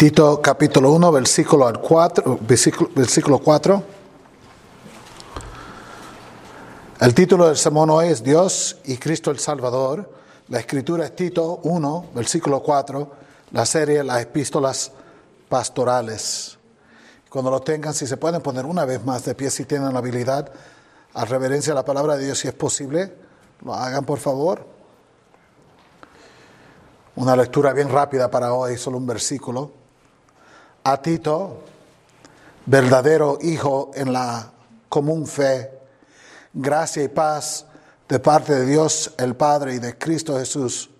Tito capítulo 1, versículo 4, versículo, versículo 4. El título del sermón hoy es Dios y Cristo el Salvador. La escritura es Tito 1, versículo 4, la serie Las epístolas pastorales. Cuando lo tengan, si se pueden poner una vez más de pie, si tienen la habilidad, a reverencia a la palabra de Dios, si es posible, lo hagan por favor. Una lectura bien rápida para hoy, solo un versículo a Tito, verdadero hijo en la común fe, gracia y paz de parte de Dios el Padre y de Cristo Jesús,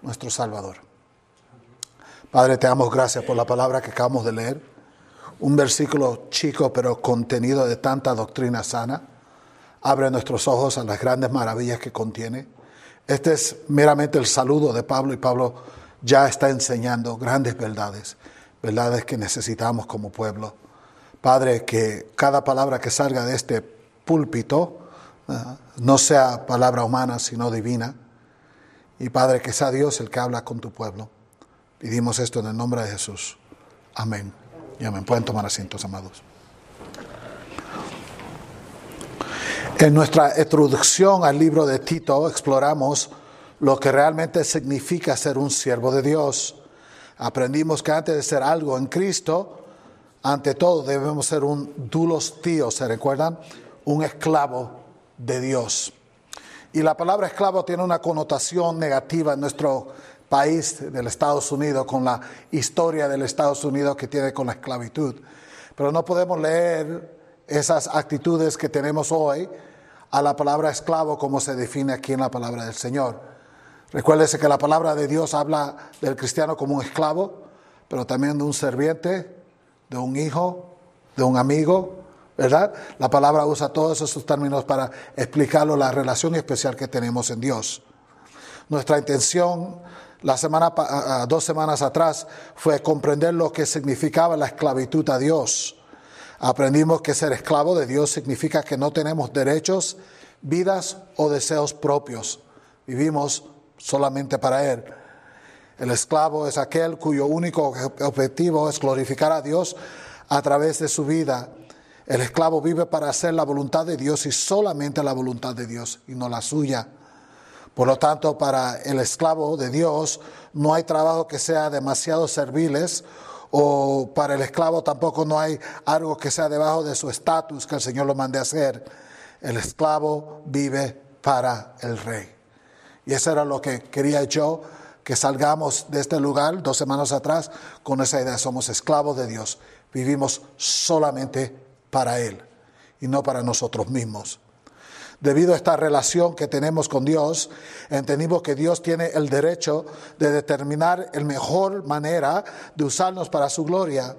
nuestro Salvador. Padre, te damos gracias por la palabra que acabamos de leer, un versículo chico pero contenido de tanta doctrina sana. Abre nuestros ojos a las grandes maravillas que contiene. Este es meramente el saludo de Pablo y Pablo ya está enseñando grandes verdades verdades que necesitamos como pueblo. Padre, que cada palabra que salga de este púlpito no sea palabra humana, sino divina. Y Padre, que sea Dios el que habla con tu pueblo. Pedimos esto en el nombre de Jesús. Amén. Y amén. Pueden tomar asientos, amados. En nuestra introducción al libro de Tito exploramos lo que realmente significa ser un siervo de Dios. Aprendimos que antes de ser algo en Cristo, ante todo debemos ser un dulos tío, ¿se recuerdan? Un esclavo de Dios. Y la palabra esclavo tiene una connotación negativa en nuestro país del Estados Unidos, con la historia del Estados Unidos que tiene con la esclavitud. Pero no podemos leer esas actitudes que tenemos hoy a la palabra esclavo como se define aquí en la palabra del Señor. Recuérdese que la palabra de Dios habla del cristiano como un esclavo, pero también de un serviente, de un hijo, de un amigo, ¿verdad? La palabra usa todos esos términos para explicarlo la relación especial que tenemos en Dios. Nuestra intención la semana, dos semanas atrás fue comprender lo que significaba la esclavitud a Dios. Aprendimos que ser esclavo de Dios significa que no tenemos derechos, vidas o deseos propios. Vivimos solamente para Él. El esclavo es aquel cuyo único objetivo es glorificar a Dios a través de su vida. El esclavo vive para hacer la voluntad de Dios y solamente la voluntad de Dios y no la suya. Por lo tanto, para el esclavo de Dios no hay trabajo que sea demasiado serviles o para el esclavo tampoco no hay algo que sea debajo de su estatus que el Señor lo mande a hacer. El esclavo vive para el rey. Y eso era lo que quería yo, que salgamos de este lugar dos semanas atrás con esa idea. Somos esclavos de Dios. Vivimos solamente para Él y no para nosotros mismos. Debido a esta relación que tenemos con Dios, entendimos que Dios tiene el derecho de determinar la mejor manera de usarnos para su gloria.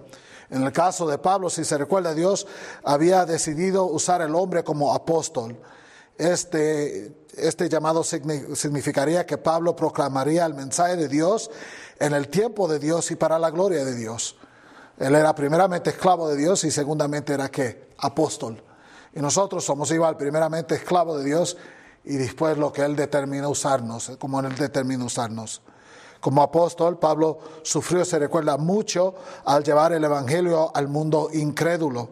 En el caso de Pablo, si se recuerda, Dios había decidido usar al hombre como apóstol. Este, este llamado significaría que Pablo proclamaría el mensaje de Dios en el tiempo de Dios y para la gloria de Dios. Él era primeramente esclavo de Dios y segundamente era que apóstol. Y nosotros somos igual, primeramente esclavo de Dios y después lo que Él determina usarnos, como Él determina usarnos. Como apóstol, Pablo sufrió, se recuerda mucho, al llevar el Evangelio al mundo incrédulo.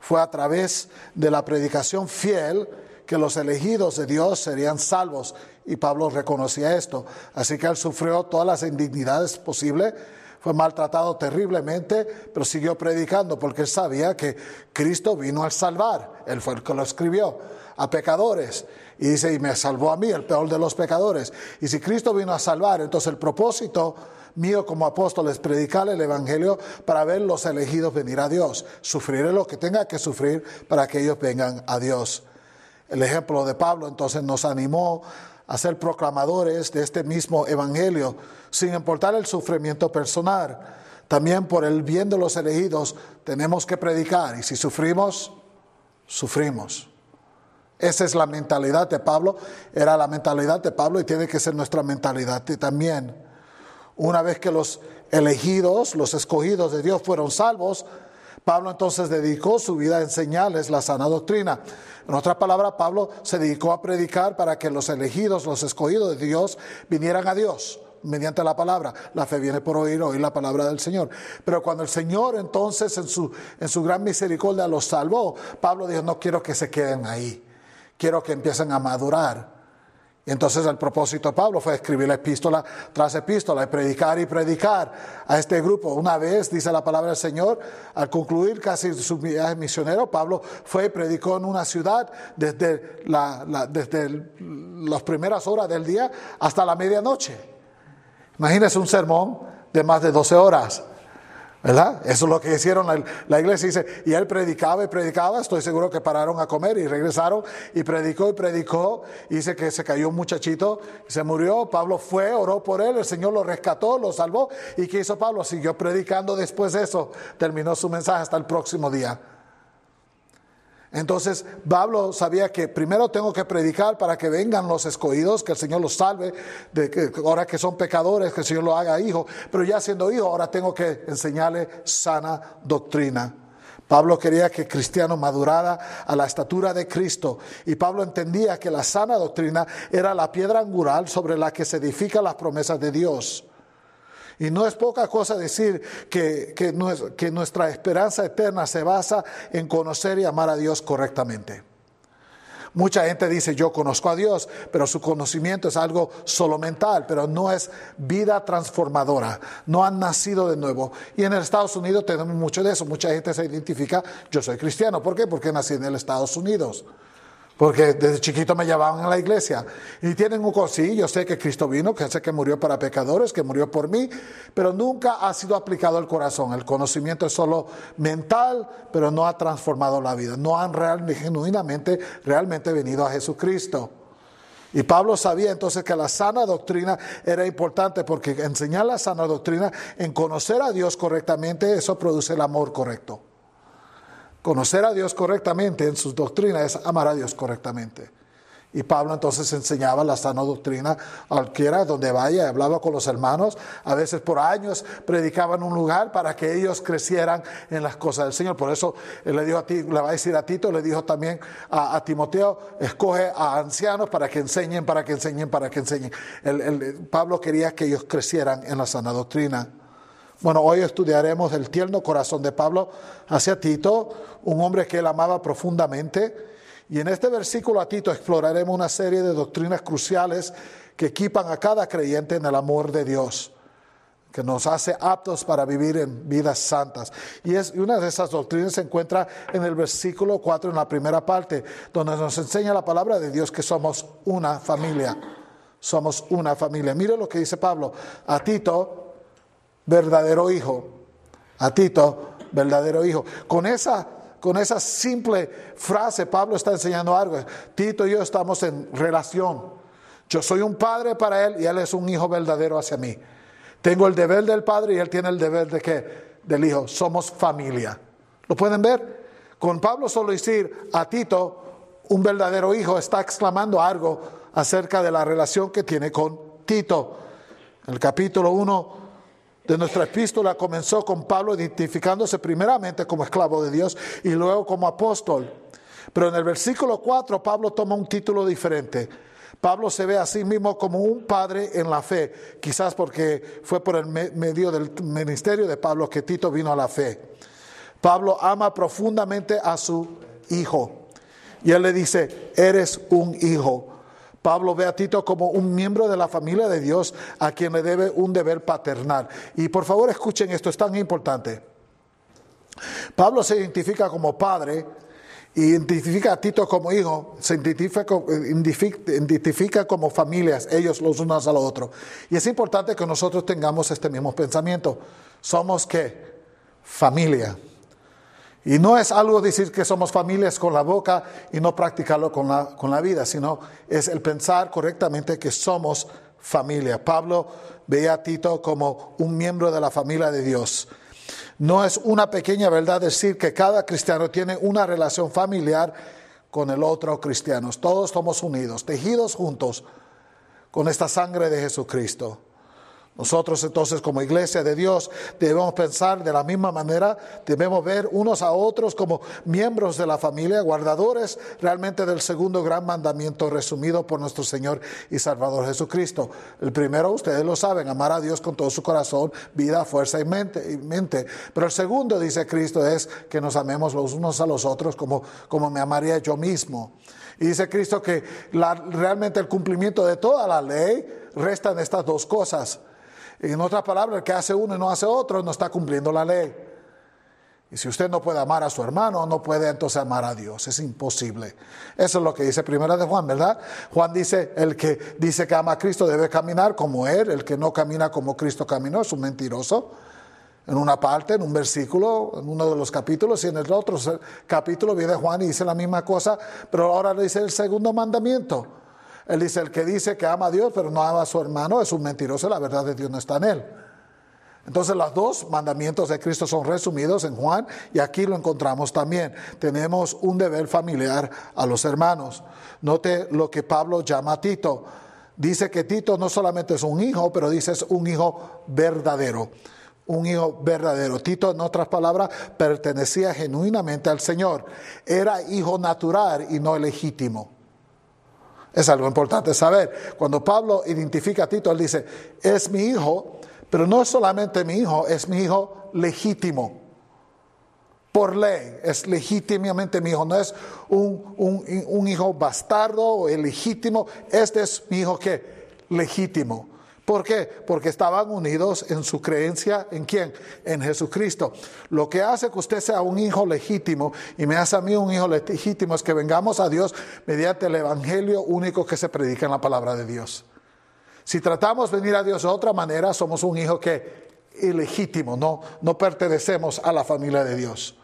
Fue a través de la predicación fiel que los elegidos de Dios serían salvos. Y Pablo reconocía esto. Así que él sufrió todas las indignidades posibles, fue maltratado terriblemente, pero siguió predicando porque él sabía que Cristo vino a salvar. Él fue el que lo escribió a pecadores. Y dice, y me salvó a mí, el peor de los pecadores. Y si Cristo vino a salvar, entonces el propósito mío como apóstol es predicar el Evangelio para ver los elegidos venir a Dios. Sufriré lo que tenga que sufrir para que ellos vengan a Dios. El ejemplo de Pablo entonces nos animó a ser proclamadores de este mismo evangelio, sin importar el sufrimiento personal. También por el bien de los elegidos tenemos que predicar y si sufrimos, sufrimos. Esa es la mentalidad de Pablo, era la mentalidad de Pablo y tiene que ser nuestra mentalidad también. Una vez que los elegidos, los escogidos de Dios fueron salvos, Pablo entonces dedicó su vida a enseñarles la sana doctrina. En otras palabras, Pablo se dedicó a predicar para que los elegidos, los escogidos de Dios, vinieran a Dios, mediante la palabra. La fe viene por oír, oír la palabra del Señor. Pero cuando el Señor entonces en su, en su gran misericordia los salvó, Pablo dijo, no quiero que se queden ahí, quiero que empiecen a madurar. Y entonces el propósito de Pablo fue escribir la epístola tras epístola y predicar y predicar a este grupo. Una vez, dice la palabra del Señor, al concluir casi su viaje misionero, Pablo fue y predicó en una ciudad desde, la, desde las primeras horas del día hasta la medianoche. Imagínense un sermón de más de 12 horas. ¿Verdad? Eso es lo que hicieron la, iglesia. Dice, y él predicaba y predicaba. Estoy seguro que pararon a comer y regresaron y predicó y predicó. dice que se cayó un muchachito, se murió. Pablo fue, oró por él. El Señor lo rescató, lo salvó. ¿Y qué hizo Pablo? Siguió predicando después de eso. Terminó su mensaje hasta el próximo día. Entonces Pablo sabía que primero tengo que predicar para que vengan los escogidos, que el Señor los salve, de que ahora que son pecadores, que el Señor los haga hijo, pero ya siendo hijo, ahora tengo que enseñarle sana doctrina. Pablo quería que el cristiano madurara a la estatura de Cristo y Pablo entendía que la sana doctrina era la piedra angular sobre la que se edifican las promesas de Dios. Y no es poca cosa decir que, que, nuestra esperanza eterna se basa en conocer y amar a Dios correctamente. Mucha gente dice yo conozco a Dios, pero su conocimiento es algo solo mental, pero no es vida transformadora. No han nacido de nuevo. Y en el Estados Unidos tenemos mucho de eso. Mucha gente se identifica, yo soy cristiano. ¿Por qué? Porque nací en el Estados Unidos. Porque desde chiquito me llevaban a la iglesia. Y tienen un sí, yo sé que Cristo vino, que sé que murió para pecadores, que murió por mí, pero nunca ha sido aplicado al corazón. El conocimiento es solo mental, pero no ha transformado la vida. No han realmente, genuinamente, realmente venido a Jesucristo. Y Pablo sabía entonces que la sana doctrina era importante porque enseñar la sana doctrina en conocer a Dios correctamente, eso produce el amor correcto. Conocer a Dios correctamente en sus doctrinas es amar a Dios correctamente. Y Pablo entonces enseñaba la sana doctrina cualquiera donde vaya, hablaba con los hermanos, a veces por años predicaba en un lugar para que ellos crecieran en las cosas del Señor. Por eso él le dijo a ti, le va a decir a Tito, le dijo también a, Timoteo, escoge a ancianos para que enseñen, para que enseñen, para que enseñen. Pablo quería que ellos crecieran en la sana doctrina. Bueno, hoy estudiaremos el tierno corazón de Pablo hacia Tito, un hombre que él amaba profundamente. Y en este versículo a Tito exploraremos una serie de doctrinas cruciales que equipan a cada creyente en el amor de Dios, que nos hace aptos para vivir en vidas santas. Y, es, una de esas doctrinas se encuentra en el versículo 4, en la primera parte, donde nos enseña la palabra de Dios que somos una familia. Somos una familia. Mire lo que dice Pablo a Tito, verdadero hijo. A Tito, verdadero hijo. Con esa, con esa simple frase, Pablo está enseñando algo. Tito y yo estamos en relación. Yo soy un padre para él y él es un hijo verdadero hacia mí. Tengo el deber del padre y él tiene el deber de qué? Del hijo. Somos familia. ¿Lo pueden ver? Con Pablo solo decir a Tito, un verdadero hijo, está exclamando algo acerca de la relación que tiene con Tito. En el capítulo 1 de nuestra epístola comenzó con Pablo identificándose primeramente como esclavo de Dios y luego como apóstol. Pero en el versículo 4 Pablo toma un título diferente. Pablo se ve a sí mismo como un padre en la fe, quizás porque fue por el medio del ministerio de Pablo que Tito vino a la fe. Pablo ama profundamente a su hijo y él le dice, eres un hijo. Pablo ve a Tito como un miembro de la familia de Dios a quien le debe un deber paternal. Y por favor escuchen esto, es tan importante. Pablo se identifica como padre, identifica a Tito como hijo, se identifica, identifica, como familias, ellos los unos a los otros. Y es importante que nosotros tengamos este mismo pensamiento. Somos qué? Familia. Y no es algo decir que somos familias con la boca y no practicarlo con la, con la vida, sino es el pensar correctamente que somos familia. Pablo veía a Tito como un miembro de la familia de Dios. No es una pequeña verdad decir que cada cristiano tiene una relación familiar con el otro cristiano. Todos somos unidos, tejidos juntos con esta sangre de Jesucristo. Nosotros entonces como iglesia de Dios debemos pensar de la misma manera, debemos ver unos a otros como miembros de la familia, guardadores realmente del segundo gran mandamiento resumido por nuestro Señor y Salvador Jesucristo. El primero, ustedes lo saben, amar a Dios con todo su corazón, vida, fuerza y mente. Pero el segundo, dice Cristo, es que nos amemos los unos a los otros como, como me amaría yo mismo. Y dice Cristo que realmente el cumplimiento de toda la ley resta en estas dos cosas en otras palabras, el que hace uno y no hace otro no está cumpliendo la ley. Y si usted no puede amar a su hermano, no puede entonces amar a Dios. Es imposible. Eso es lo que dice Primera de Juan, ¿verdad? Juan dice, el que dice que ama a Cristo debe caminar como Él, el que no camina como Cristo caminó es un mentiroso. En una parte, en un versículo, en uno de los capítulos, y en el otro capítulo viene Juan y dice la misma cosa, pero ahora le dice el segundo mandamiento. Él dice, el que dice que ama a Dios pero no ama a su hermano es un mentiroso, la verdad de Dios no está en él. Entonces los dos mandamientos de Cristo son resumidos en Juan y aquí lo encontramos también. Tenemos un deber familiar a los hermanos. Note lo que Pablo llama a Tito. Dice que Tito no solamente es un hijo, pero dice es un hijo verdadero. Un hijo verdadero. Tito, en otras palabras, pertenecía genuinamente al Señor. Era hijo natural y no legítimo. Es algo importante saber. Cuando Pablo identifica a Tito, él dice, es mi hijo, pero no es solamente mi hijo, es mi hijo legítimo. Por ley, es legítimamente mi hijo, no es un, un hijo bastardo o ilegítimo, este es mi hijo que legítimo. ¿Por qué? Porque estaban unidos en su creencia en quién? En Jesucristo. Lo que hace que usted sea un hijo legítimo y me hace a mí un hijo legítimo es que vengamos a Dios mediante el evangelio único que se predica en la palabra de Dios. Si tratamos de venir a Dios de otra manera, somos un hijo que ilegítimo, no, no pertenecemos a la familia de Dios.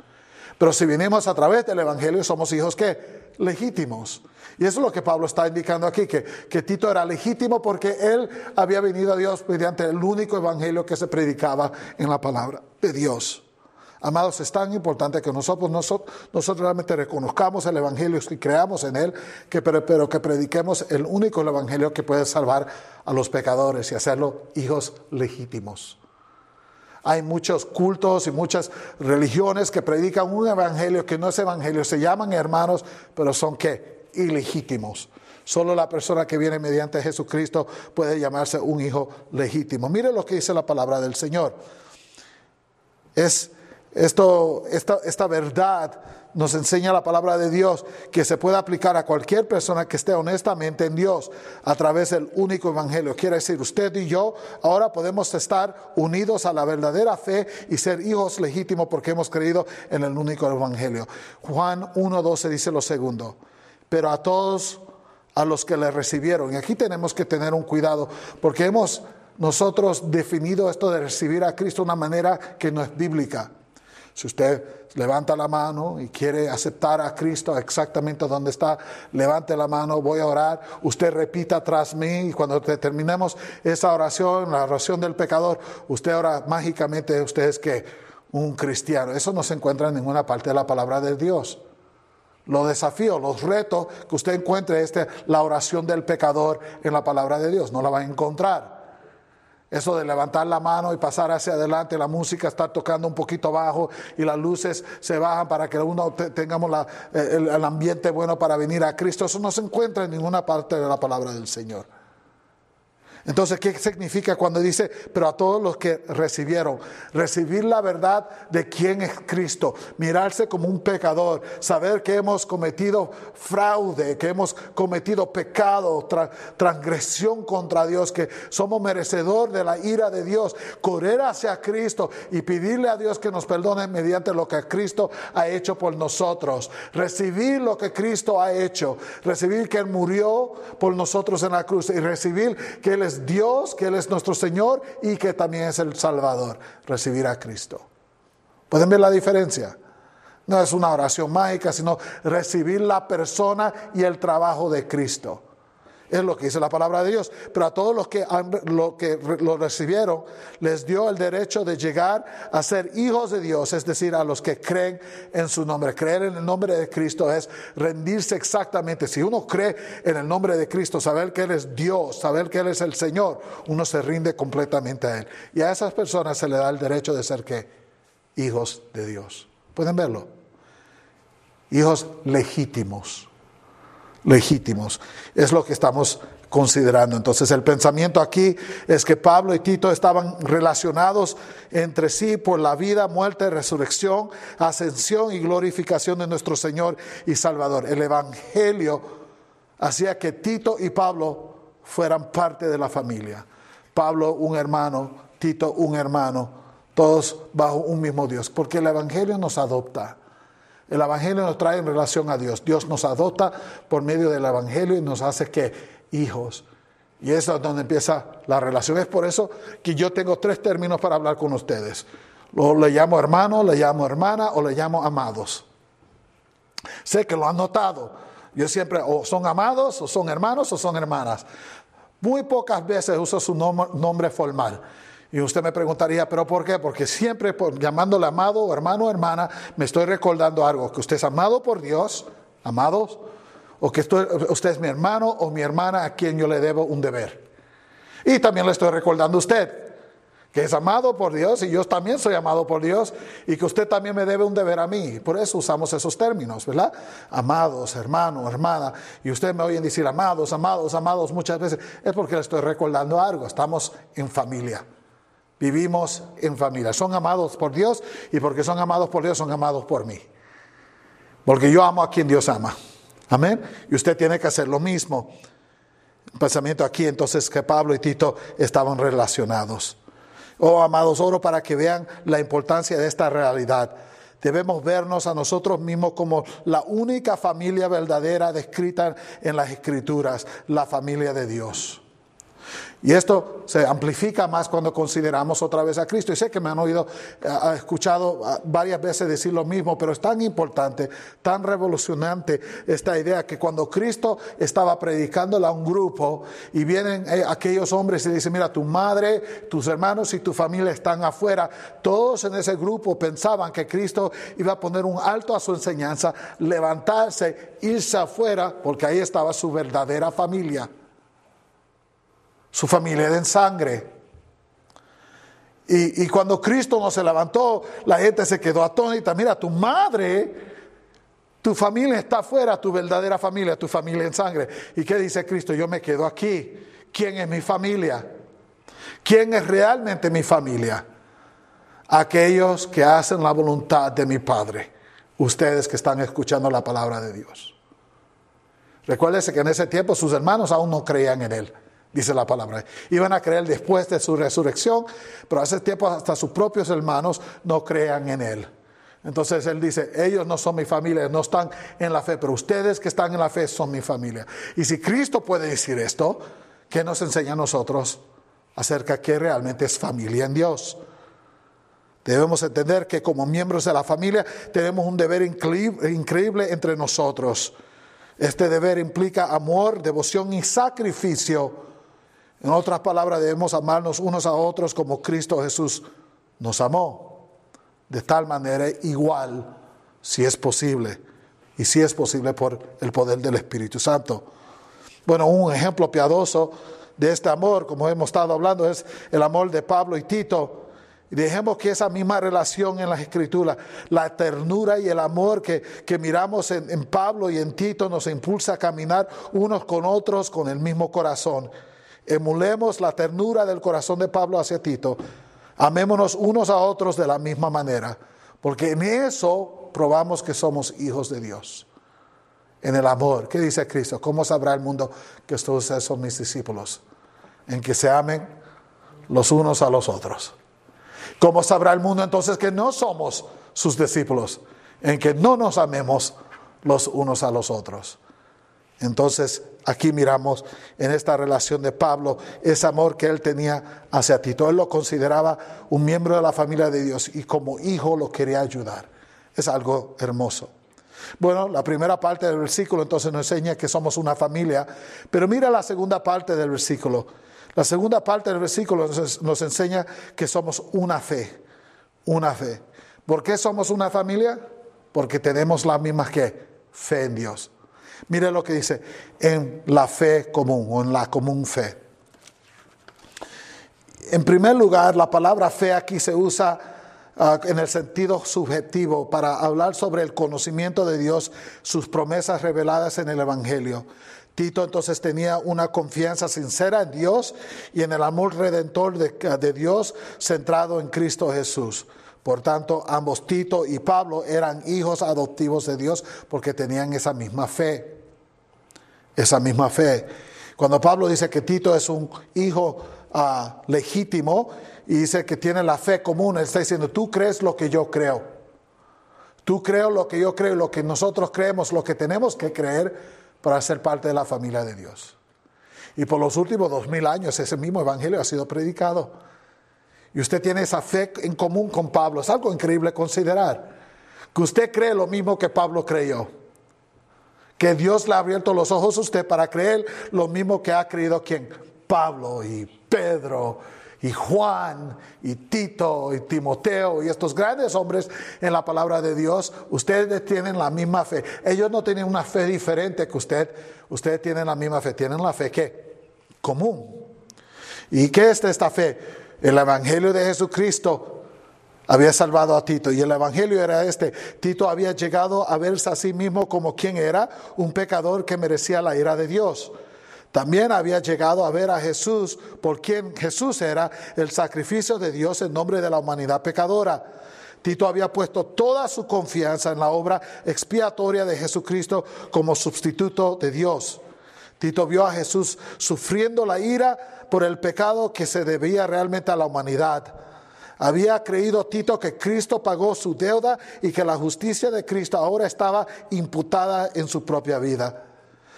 Pero si venimos a través del evangelio, somos hijos que legítimos. Y eso es lo que Pablo está indicando aquí, que, que Tito era legítimo porque él había venido a Dios mediante el único evangelio que se predicaba en la palabra de Dios. Amados, es tan importante que nosotros, nosotros, realmente reconozcamos el Evangelio y creamos en él, que, pero, pero, que prediquemos el único Evangelio que puede salvar a los pecadores y hacerlo hijos legítimos. Hay muchos cultos y muchas religiones que predican un Evangelio que no es Evangelio, se llaman hermanos, pero son qué? Ilegítimos. Solo la persona que viene mediante Jesucristo puede llamarse un hijo legítimo. Mire lo que dice la palabra del Señor. Es esto, esta, esta verdad nos enseña la palabra de Dios que se puede aplicar a cualquier persona que esté honestamente en Dios a través del único evangelio. Quiere decir, usted y yo ahora podemos estar unidos a la verdadera fe y ser hijos legítimos porque hemos creído en el único evangelio. Juan 1.12 dice lo segundo pero a todos a los que le recibieron. Y aquí tenemos que tener un cuidado, porque hemos nosotros definido esto de recibir a Cristo de una manera que no es bíblica. Si usted levanta la mano y quiere aceptar a Cristo exactamente donde está, levante la mano, voy a orar, usted repita tras mí y cuando terminemos esa oración, la oración del pecador, usted ora mágicamente, usted es que un cristiano. Eso no se encuentra en ninguna parte de la palabra de Dios. Los desafíos, los retos que usted encuentre, este, la oración del pecador en la palabra de Dios, no la va a encontrar. Eso de levantar la mano y pasar hacia adelante, la música está tocando un poquito bajo y las luces se bajan para que uno tengamos el ambiente bueno para venir a Cristo, eso no se encuentra en ninguna parte de la palabra del Señor. Entonces, ¿qué significa cuando dice, pero a todos los que recibieron? Recibir la verdad de quién es Cristo, mirarse como un pecador, saber que hemos cometido fraude, que hemos cometido pecado, transgresión contra Dios, que somos merecedor de la ira de Dios, correr hacia Cristo y pedirle a Dios que nos perdone mediante lo que Cristo ha hecho por nosotros. Recibir lo que Cristo ha hecho, recibir que Él murió por nosotros en la cruz y recibir que Él es Dios, que Él es nuestro Señor y que también es el Salvador, recibir a Cristo. ¿Pueden ver la diferencia? No es una oración mágica, sino recibir la persona y el trabajo de Cristo. Es lo que dice la palabra de Dios. Pero a todos los que, lo, que lo recibieron, les dio el derecho de llegar a ser hijos de Dios, es decir, a los que creen en su nombre. Creer en el nombre de Cristo es rendirse exactamente. Si uno cree en el nombre de Cristo, saber que Él es Dios, saber que Él es el Señor, uno se rinde completamente a Él. Y a esas personas se le da el derecho de ser ¿qué? hijos de Dios. ¿Pueden verlo? Hijos legítimos legítimos. Es lo que estamos considerando. Entonces el pensamiento aquí es que Pablo y Tito estaban relacionados entre sí por la vida, muerte, resurrección, ascensión y glorificación de nuestro Señor y Salvador. El Evangelio hacía que Tito y Pablo fueran parte de la familia. Pablo un hermano, Tito un hermano, todos bajo un mismo Dios, porque el Evangelio nos adopta. El Evangelio nos trae en relación a Dios. Dios nos adopta por medio del Evangelio y nos hace que hijos. Y eso es donde empieza la relación. Es por eso que yo tengo tres términos para hablar con ustedes. Lo, le llamo hermano, le llamo hermana o le llamo amados. Sé que lo han notado. Yo siempre o son amados o son hermanos o son hermanas. Muy pocas veces uso su nombre formal. Y usted me preguntaría, ¿pero por qué? Porque siempre llamándole amado hermano o hermana, me estoy recordando algo, que usted es amado por Dios, amados, o que usted es mi hermano o mi hermana a quien yo le debo un deber. Y también le estoy recordando a usted, que es amado por Dios y yo también soy amado por Dios y que usted también me debe un deber a mí. Por eso usamos esos términos, ¿verdad? Amados, hermano, hermana. Y usted me oyen decir amados, amados, amados muchas veces. Es porque le estoy recordando algo. Estamos en familia. Vivimos en familia. Son amados por Dios y porque son amados por Dios son amados por mí. Porque yo amo a quien Dios ama. Amén. Y usted tiene que hacer lo mismo. pensamiento aquí entonces que Pablo y Tito estaban relacionados. Oh, amados, oro para que vean la importancia de esta realidad. Debemos vernos a nosotros mismos como la única familia verdadera descrita en las escrituras, la familia de Dios. Y esto se amplifica más cuando consideramos otra vez a Cristo. Y sé que me han oído, eh, ha escuchado ah, varias veces decir lo mismo, pero es tan importante, tan revolucionante esta idea que cuando Cristo estaba predicándola a un grupo y vienen eh, aquellos hombres y dicen, mira, tu madre, tus hermanos y tu familia están afuera, todos en ese grupo pensaban que Cristo iba a poner un alto a su enseñanza, levantarse, irse afuera, porque ahí estaba su verdadera familia su familia de en sangre. Y, cuando Cristo no se levantó, la gente se quedó atónita. Mira, tu madre, tu familia está afuera, tu verdadera familia, tu familia en sangre. ¿Y qué dice Cristo? Yo me quedo aquí. ¿Quién es mi familia? ¿Quién es realmente mi familia? Aquellos que hacen la voluntad de mi Padre. Ustedes que están escuchando la palabra de Dios. Recuérdese que en ese tiempo sus hermanos aún no creían en Él dice la palabra. Iban a creer después de su resurrección, pero hace tiempo hasta sus propios hermanos no crean en Él. Entonces Él dice, ellos no son mi familia, no están en la fe, pero ustedes que están en la fe son mi familia. Y si Cristo puede decir esto, ¿qué nos enseña a nosotros acerca de que realmente es familia en Dios? Debemos entender que como miembros de la familia tenemos un deber increíble entre nosotros. Este deber implica amor, devoción y sacrificio en otras palabras, debemos amarnos unos a otros como Cristo Jesús nos amó. De tal manera igual, si es posible, y si es posible por el poder del Espíritu Santo. Bueno, un ejemplo piadoso de este amor, como hemos estado hablando, es el amor de Pablo y Tito. Y dejemos que esa misma relación en las escrituras, la ternura y el amor que, que miramos en, en Pablo y en Tito nos impulsa a caminar unos con otros con el mismo corazón emulemos la ternura del corazón de Pablo hacia Tito, amémonos unos a otros de la misma manera, porque en eso probamos que somos hijos de Dios. En el amor, ¿qué dice Cristo? ¿Cómo sabrá el mundo que ustedes son mis discípulos? En que se amen los unos a los otros. ¿Cómo sabrá el mundo entonces que no somos sus discípulos? En que no nos amemos los unos a los otros. Entonces, aquí miramos en esta relación de Pablo ese amor que él tenía hacia Tito. Él lo consideraba un miembro de la familia de Dios y como hijo lo quería ayudar. Es algo hermoso. Bueno, la primera parte del versículo entonces nos enseña que somos una familia, pero mira la segunda parte del versículo. La segunda parte del versículo nos, enseña que somos una fe, una fe. ¿Por qué somos una familia? Porque tenemos la misma que fe en Dios. Mire lo que dice, en la fe común o en la común fe. En primer lugar, la palabra fe aquí se usa ah, en el sentido subjetivo para hablar sobre el conocimiento de Dios, sus promesas reveladas en el Evangelio. Tito entonces tenía una confianza sincera en Dios y en el amor redentor de Dios centrado en Cristo Jesús. Por tanto, ambos Tito y Pablo eran hijos adoptivos de Dios porque tenían esa misma fe. Esa misma fe. Cuando Pablo dice que Tito es un hijo ah, legítimo y dice que tiene la fe común, él está diciendo, tú crees lo que yo creo. Tú creo lo que yo creo, lo que nosotros creemos, lo que tenemos que creer para ser parte de la familia de Dios. Y por los últimos dos mil años ese mismo evangelio ha sido predicado. Y usted tiene esa fe en común con Pablo. Es algo increíble considerar. Que usted cree lo mismo que Pablo creyó. Que Dios le ha abierto los ojos a usted para creer lo mismo que ha creído quien? Pablo y Pedro y Juan y Tito y Timoteo y estos grandes hombres en la palabra de Dios, ustedes tienen la misma fe. Ellos no tienen una fe diferente que usted, ustedes tienen la misma fe, tienen la fe que común. ¿Y qué es esta fe? El Evangelio de Jesucristo había salvado a Tito y el Evangelio era este. Tito había llegado a verse a sí mismo como quien era, un pecador que merecía la ira de Dios. También había llegado a ver a Jesús por quien Jesús era el sacrificio de Dios en nombre de la humanidad pecadora. Tito había puesto toda su confianza en la obra expiatoria de Jesucristo como sustituto de Dios. Tito vio a Jesús sufriendo la ira por el pecado que se debía realmente a la humanidad. Había creído Tito que Cristo pagó su deuda y que la justicia de Cristo ahora estaba imputada en su propia vida.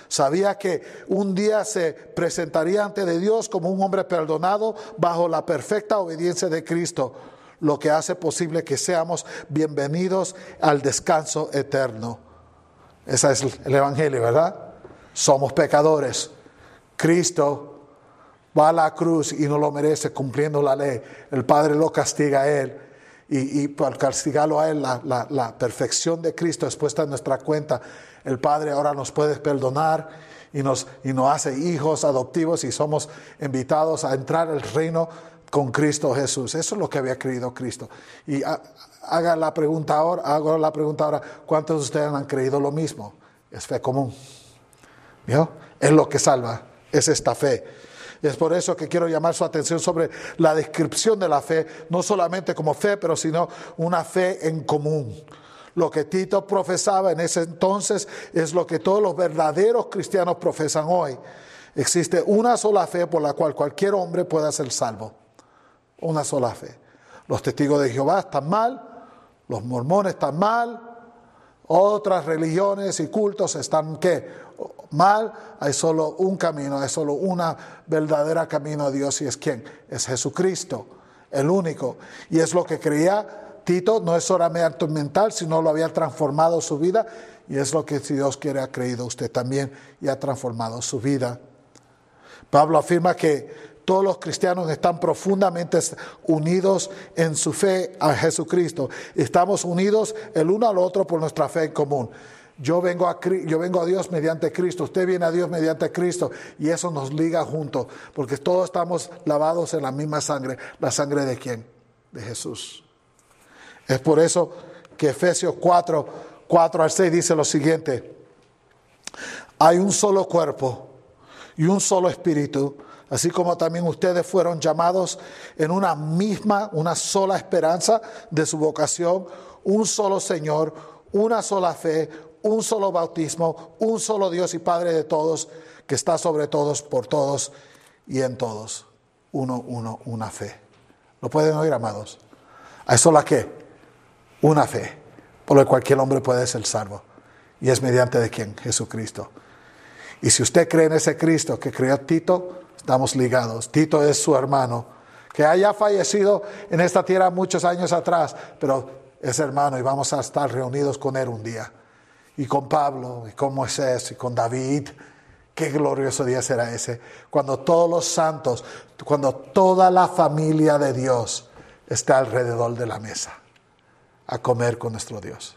Sabía que un día se presentaría ante Dios como un hombre perdonado bajo la perfecta obediencia de Cristo, lo que hace posible que seamos bienvenidos al descanso eterno. Ese es el Evangelio, ¿verdad? Somos pecadores. Cristo va a la cruz y no lo merece cumpliendo la ley. El Padre lo castiga a él. Y, y por castigarlo a él, la, la, perfección de Cristo es puesta en nuestra cuenta. El Padre ahora nos puede perdonar y nos, y nos hace hijos adoptivos y somos invitados a entrar al reino con Cristo Jesús. Eso es lo que había creído Cristo. Y haga la pregunta ahora, hago la pregunta ahora, ¿cuántos de ustedes han creído lo mismo? Es fe común. ¿Vio? Es lo que salva, es esta fe. Es por eso que quiero llamar su atención sobre la descripción de la fe, no solamente como fe, pero sino una fe en común. Lo que Tito profesaba en ese entonces es lo que todos los verdaderos cristianos profesan hoy. Existe una sola fe por la cual cualquier hombre pueda ser salvo. Una sola fe. Los testigos de Jehová están mal, los mormones están mal, otras religiones y cultos están ¿qué? Mal, hay solo un camino, hay solo una verdadera camino a Dios y es quién? Es Jesucristo, el único. Y es lo que creía Tito, no es solamente mental, sino lo había transformado su vida y es lo que si Dios quiere ha creído usted también y ha transformado su vida. Pablo afirma que todos los cristianos están profundamente unidos en su fe a Jesucristo. Estamos unidos el uno al otro por nuestra fe en común. Yo vengo, a, yo vengo a Dios mediante Cristo, usted viene a Dios mediante Cristo y eso nos liga juntos, porque todos estamos lavados en la misma sangre. ¿La sangre de quién? De Jesús. Es por eso que Efesios 4, 4 al 6 dice lo siguiente, hay un solo cuerpo y un solo espíritu, así como también ustedes fueron llamados en una misma, una sola esperanza de su vocación, un solo Señor, una sola fe, un solo bautismo, un solo Dios y Padre de todos, que está sobre todos, por todos y en todos. Uno, uno, una fe. ¿Lo pueden oír, amados? ¿A eso la qué? Una fe, por lo que cualquier hombre puede ser salvo. Y es mediante de quién? Jesucristo. Y si usted cree en ese Cristo que creó Tito, estamos ligados. Tito es su hermano, que haya fallecido en esta tierra muchos años atrás, pero es hermano y vamos a estar reunidos con él un día y con Pablo y con Moisés y con David. Qué glorioso día será ese, cuando todos los santos, cuando toda la familia de Dios está alrededor de la mesa a comer con nuestro Dios.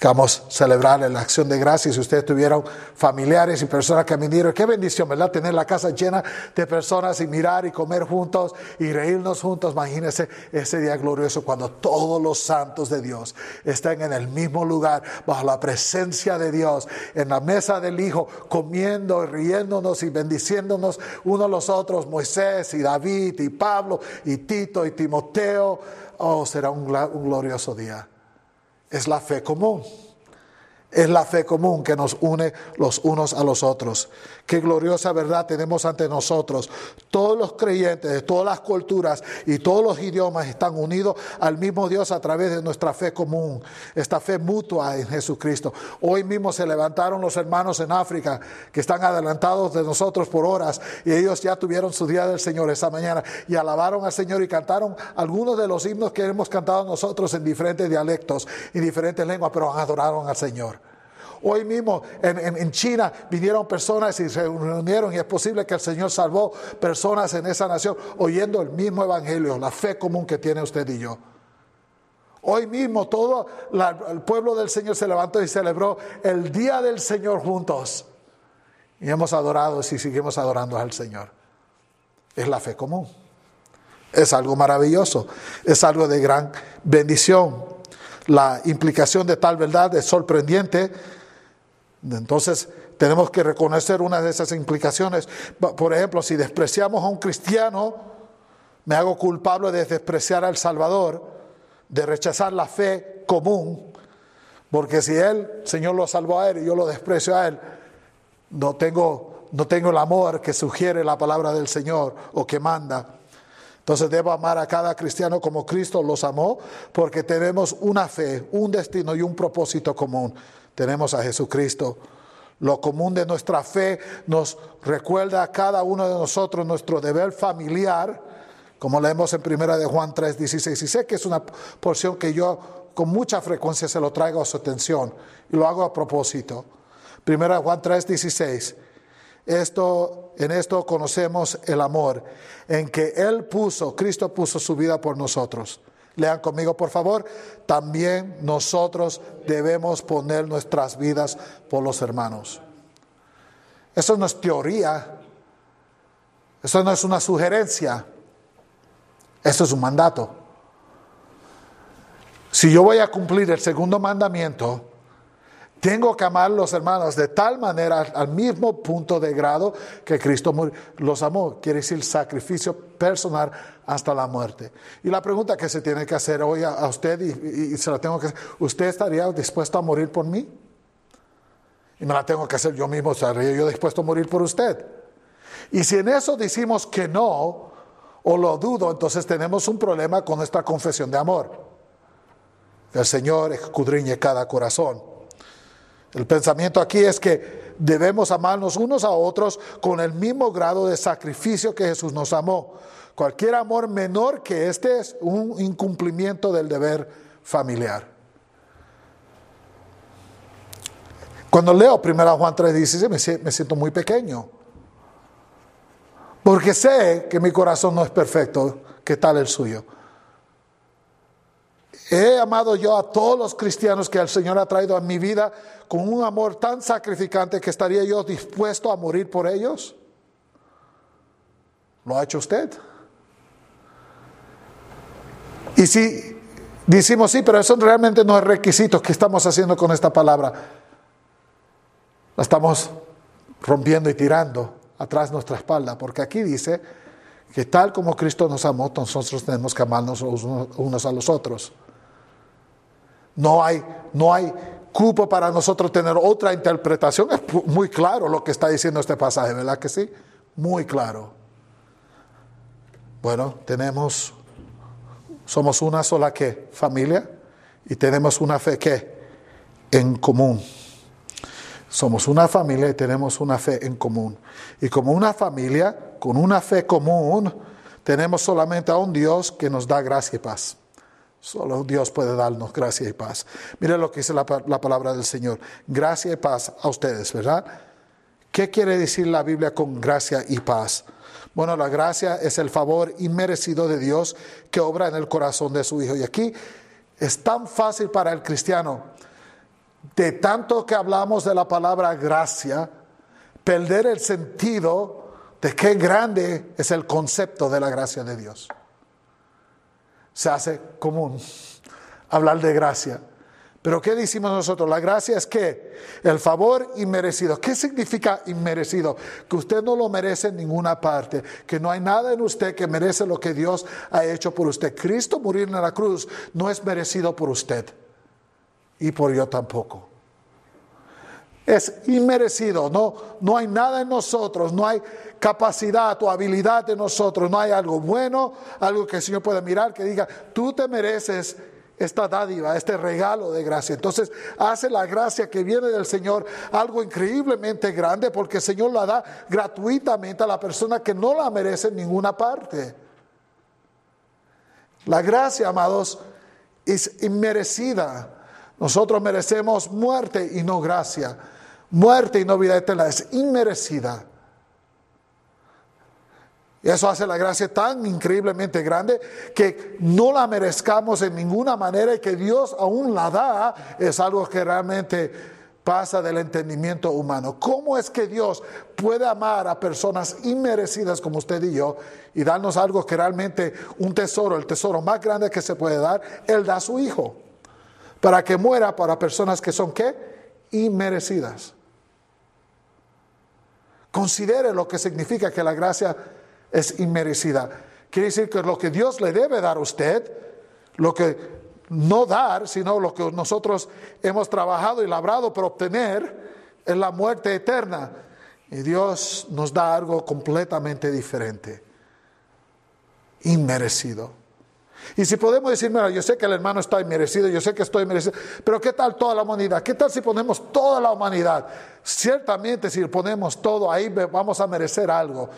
Vamos a celebrar la acción de gracias. Si ustedes tuvieron familiares y personas que vinieron, qué bendición, ¿verdad? Tener la casa llena de personas y mirar y comer juntos y reírnos juntos. Imagínense ese día glorioso cuando todos los santos de Dios estén en el mismo lugar, bajo la presencia de Dios, en la mesa del Hijo, comiendo y riéndonos y bendiciéndonos unos a los otros, Moisés y David y Pablo y Tito y Timoteo. Oh, será un glorioso día es la fe común. Es la fe común que nos une los unos a los otros. Qué gloriosa verdad tenemos ante nosotros. Todos los creyentes de todas las culturas y todos los idiomas están unidos al mismo Dios a través de nuestra fe común, esta fe mutua en Jesucristo. Hoy mismo se levantaron los hermanos en África que están adelantados de nosotros por horas y ellos ya tuvieron su día del Señor esa mañana y alabaron al Señor y cantaron algunos de los himnos que hemos cantado nosotros en diferentes dialectos y diferentes lenguas, pero adoraron al Señor. Hoy mismo en, China vinieron personas y se reunieron y es posible que el Señor salvó personas en esa nación oyendo el mismo evangelio, la fe común que tiene usted y yo. Hoy mismo todo el pueblo del Señor se levantó y celebró el día del Señor juntos. Y hemos adorado y seguimos adorando al Señor. Es la fe común. Es algo maravilloso. Es algo de gran bendición. La implicación de tal verdad es sorprendente entonces tenemos que reconocer una de esas implicaciones. Por ejemplo, si despreciamos a un cristiano, me hago culpable de despreciar al Salvador, de rechazar la fe común, porque si Él, Señor lo salvó a Él y yo lo desprecio a Él, no tengo, no tengo el amor que sugiere la palabra del Señor o que manda. Entonces debo amar a cada cristiano como Cristo los amó, porque tenemos una fe, un destino y un propósito común tenemos a Jesucristo. Lo común de nuestra fe nos recuerda a cada uno de nosotros nuestro deber familiar, como leemos en primera de Juan 3, 16. Y sé que es una porción que yo con mucha frecuencia se lo traigo a su atención y lo hago a propósito. Primera de Juan 3, 16. Esto, en esto conocemos el amor, en que Él puso, Cristo puso su vida por nosotros. Lean conmigo, por favor. También nosotros debemos poner nuestras vidas por los hermanos. Eso no es teoría. Eso no es una sugerencia. Eso es un mandato. Si yo voy a cumplir el segundo mandamiento, tengo que amar a los hermanos de tal manera, al mismo punto de grado que Cristo los amó. Quiere decir sacrificio personal hasta la muerte. Y la pregunta que se tiene que hacer hoy a, usted, y, se la tengo que hacer, ¿usted estaría dispuesto a morir por mí? Y me la tengo que hacer yo mismo, ¿estaría yo dispuesto a morir por usted? Y si en eso decimos que no, o lo dudo, entonces tenemos un problema con nuestra confesión de amor. El Señor escudriñe cada corazón. El pensamiento aquí es que debemos amarnos unos a otros con el mismo grado de sacrificio que Jesús nos amó. Cualquier amor menor que este es un incumplimiento del deber familiar. Cuando leo 1 Juan 3:16 me siento muy pequeño. Porque sé que mi corazón no es perfecto, que tal el suyo. He amado yo a todos los cristianos que el Señor ha traído a mi vida con un amor tan sacrificante que estaría yo dispuesto a morir por ellos. ¿Lo ha hecho usted? Y si decimos sí, pero eso realmente no es requisito, ¿qué estamos haciendo con esta palabra? La estamos rompiendo y tirando atrás nuestra espalda, porque aquí dice que tal como Cristo nos amó, nosotros tenemos que amarnos unos a los otros. No hay, no hay cupo para nosotros tener otra interpretación. Es muy claro lo que está diciendo este pasaje, ¿verdad que sí? Muy claro. Bueno, tenemos, somos una sola que familia y tenemos una fe que en común. Somos una familia y tenemos una fe en común. Y como una familia, con una fe común, tenemos solamente a un Dios que nos da gracia y paz. Solo Dios puede darnos gracia y paz. Mire lo que dice la, la, palabra del Señor. Gracia y paz a ustedes, ¿verdad? ¿Qué quiere decir la Biblia con gracia y paz? Bueno, la gracia es el favor inmerecido de Dios que obra en el corazón de su Hijo. Y aquí es tan fácil para el cristiano, de tanto que hablamos de la palabra gracia, perder el sentido de qué grande es el concepto de la gracia de Dios. Se hace común hablar de gracia. Pero ¿qué decimos nosotros? La gracia es que el favor inmerecido. ¿Qué significa inmerecido? Que usted no lo merece en ninguna parte, que no hay nada en usted que merece lo que Dios ha hecho por usted. Cristo morir en la cruz no es merecido por usted y por yo tampoco. Es inmerecido, no, no hay nada en nosotros, no hay capacidad o habilidad en nosotros, no hay algo bueno, algo que el Señor pueda mirar, que diga, tú te mereces esta dádiva, este regalo de gracia. Entonces hace la gracia que viene del Señor algo increíblemente grande porque el Señor la da gratuitamente a la persona que no la merece en ninguna parte. La gracia, amados, es inmerecida. Nosotros merecemos muerte y no gracia. Muerte y no vida eterna es inmerecida. Eso hace la gracia tan increíblemente grande que no la merezcamos en ninguna manera y que Dios aún la da es algo que realmente pasa del entendimiento humano. ¿Cómo es que Dios puede amar a personas inmerecidas como usted y yo y darnos algo que realmente un tesoro, el tesoro más grande que se puede dar? Él da a su Hijo para que muera para personas que son qué? Inmerecidas. Considere lo que significa que la gracia es inmerecida. Quiere decir que lo que Dios le debe dar a usted, lo que no dar, sino lo que nosotros hemos trabajado y labrado para obtener, es la muerte eterna. Y Dios nos da algo completamente diferente, inmerecido. Y si podemos decir, mira, yo sé que el hermano está inmerecido, yo sé que estoy inmerecido, pero ¿qué tal toda la humanidad? ¿Qué tal si ponemos toda la humanidad? Ciertamente si ponemos todo ahí vamos a merecer algo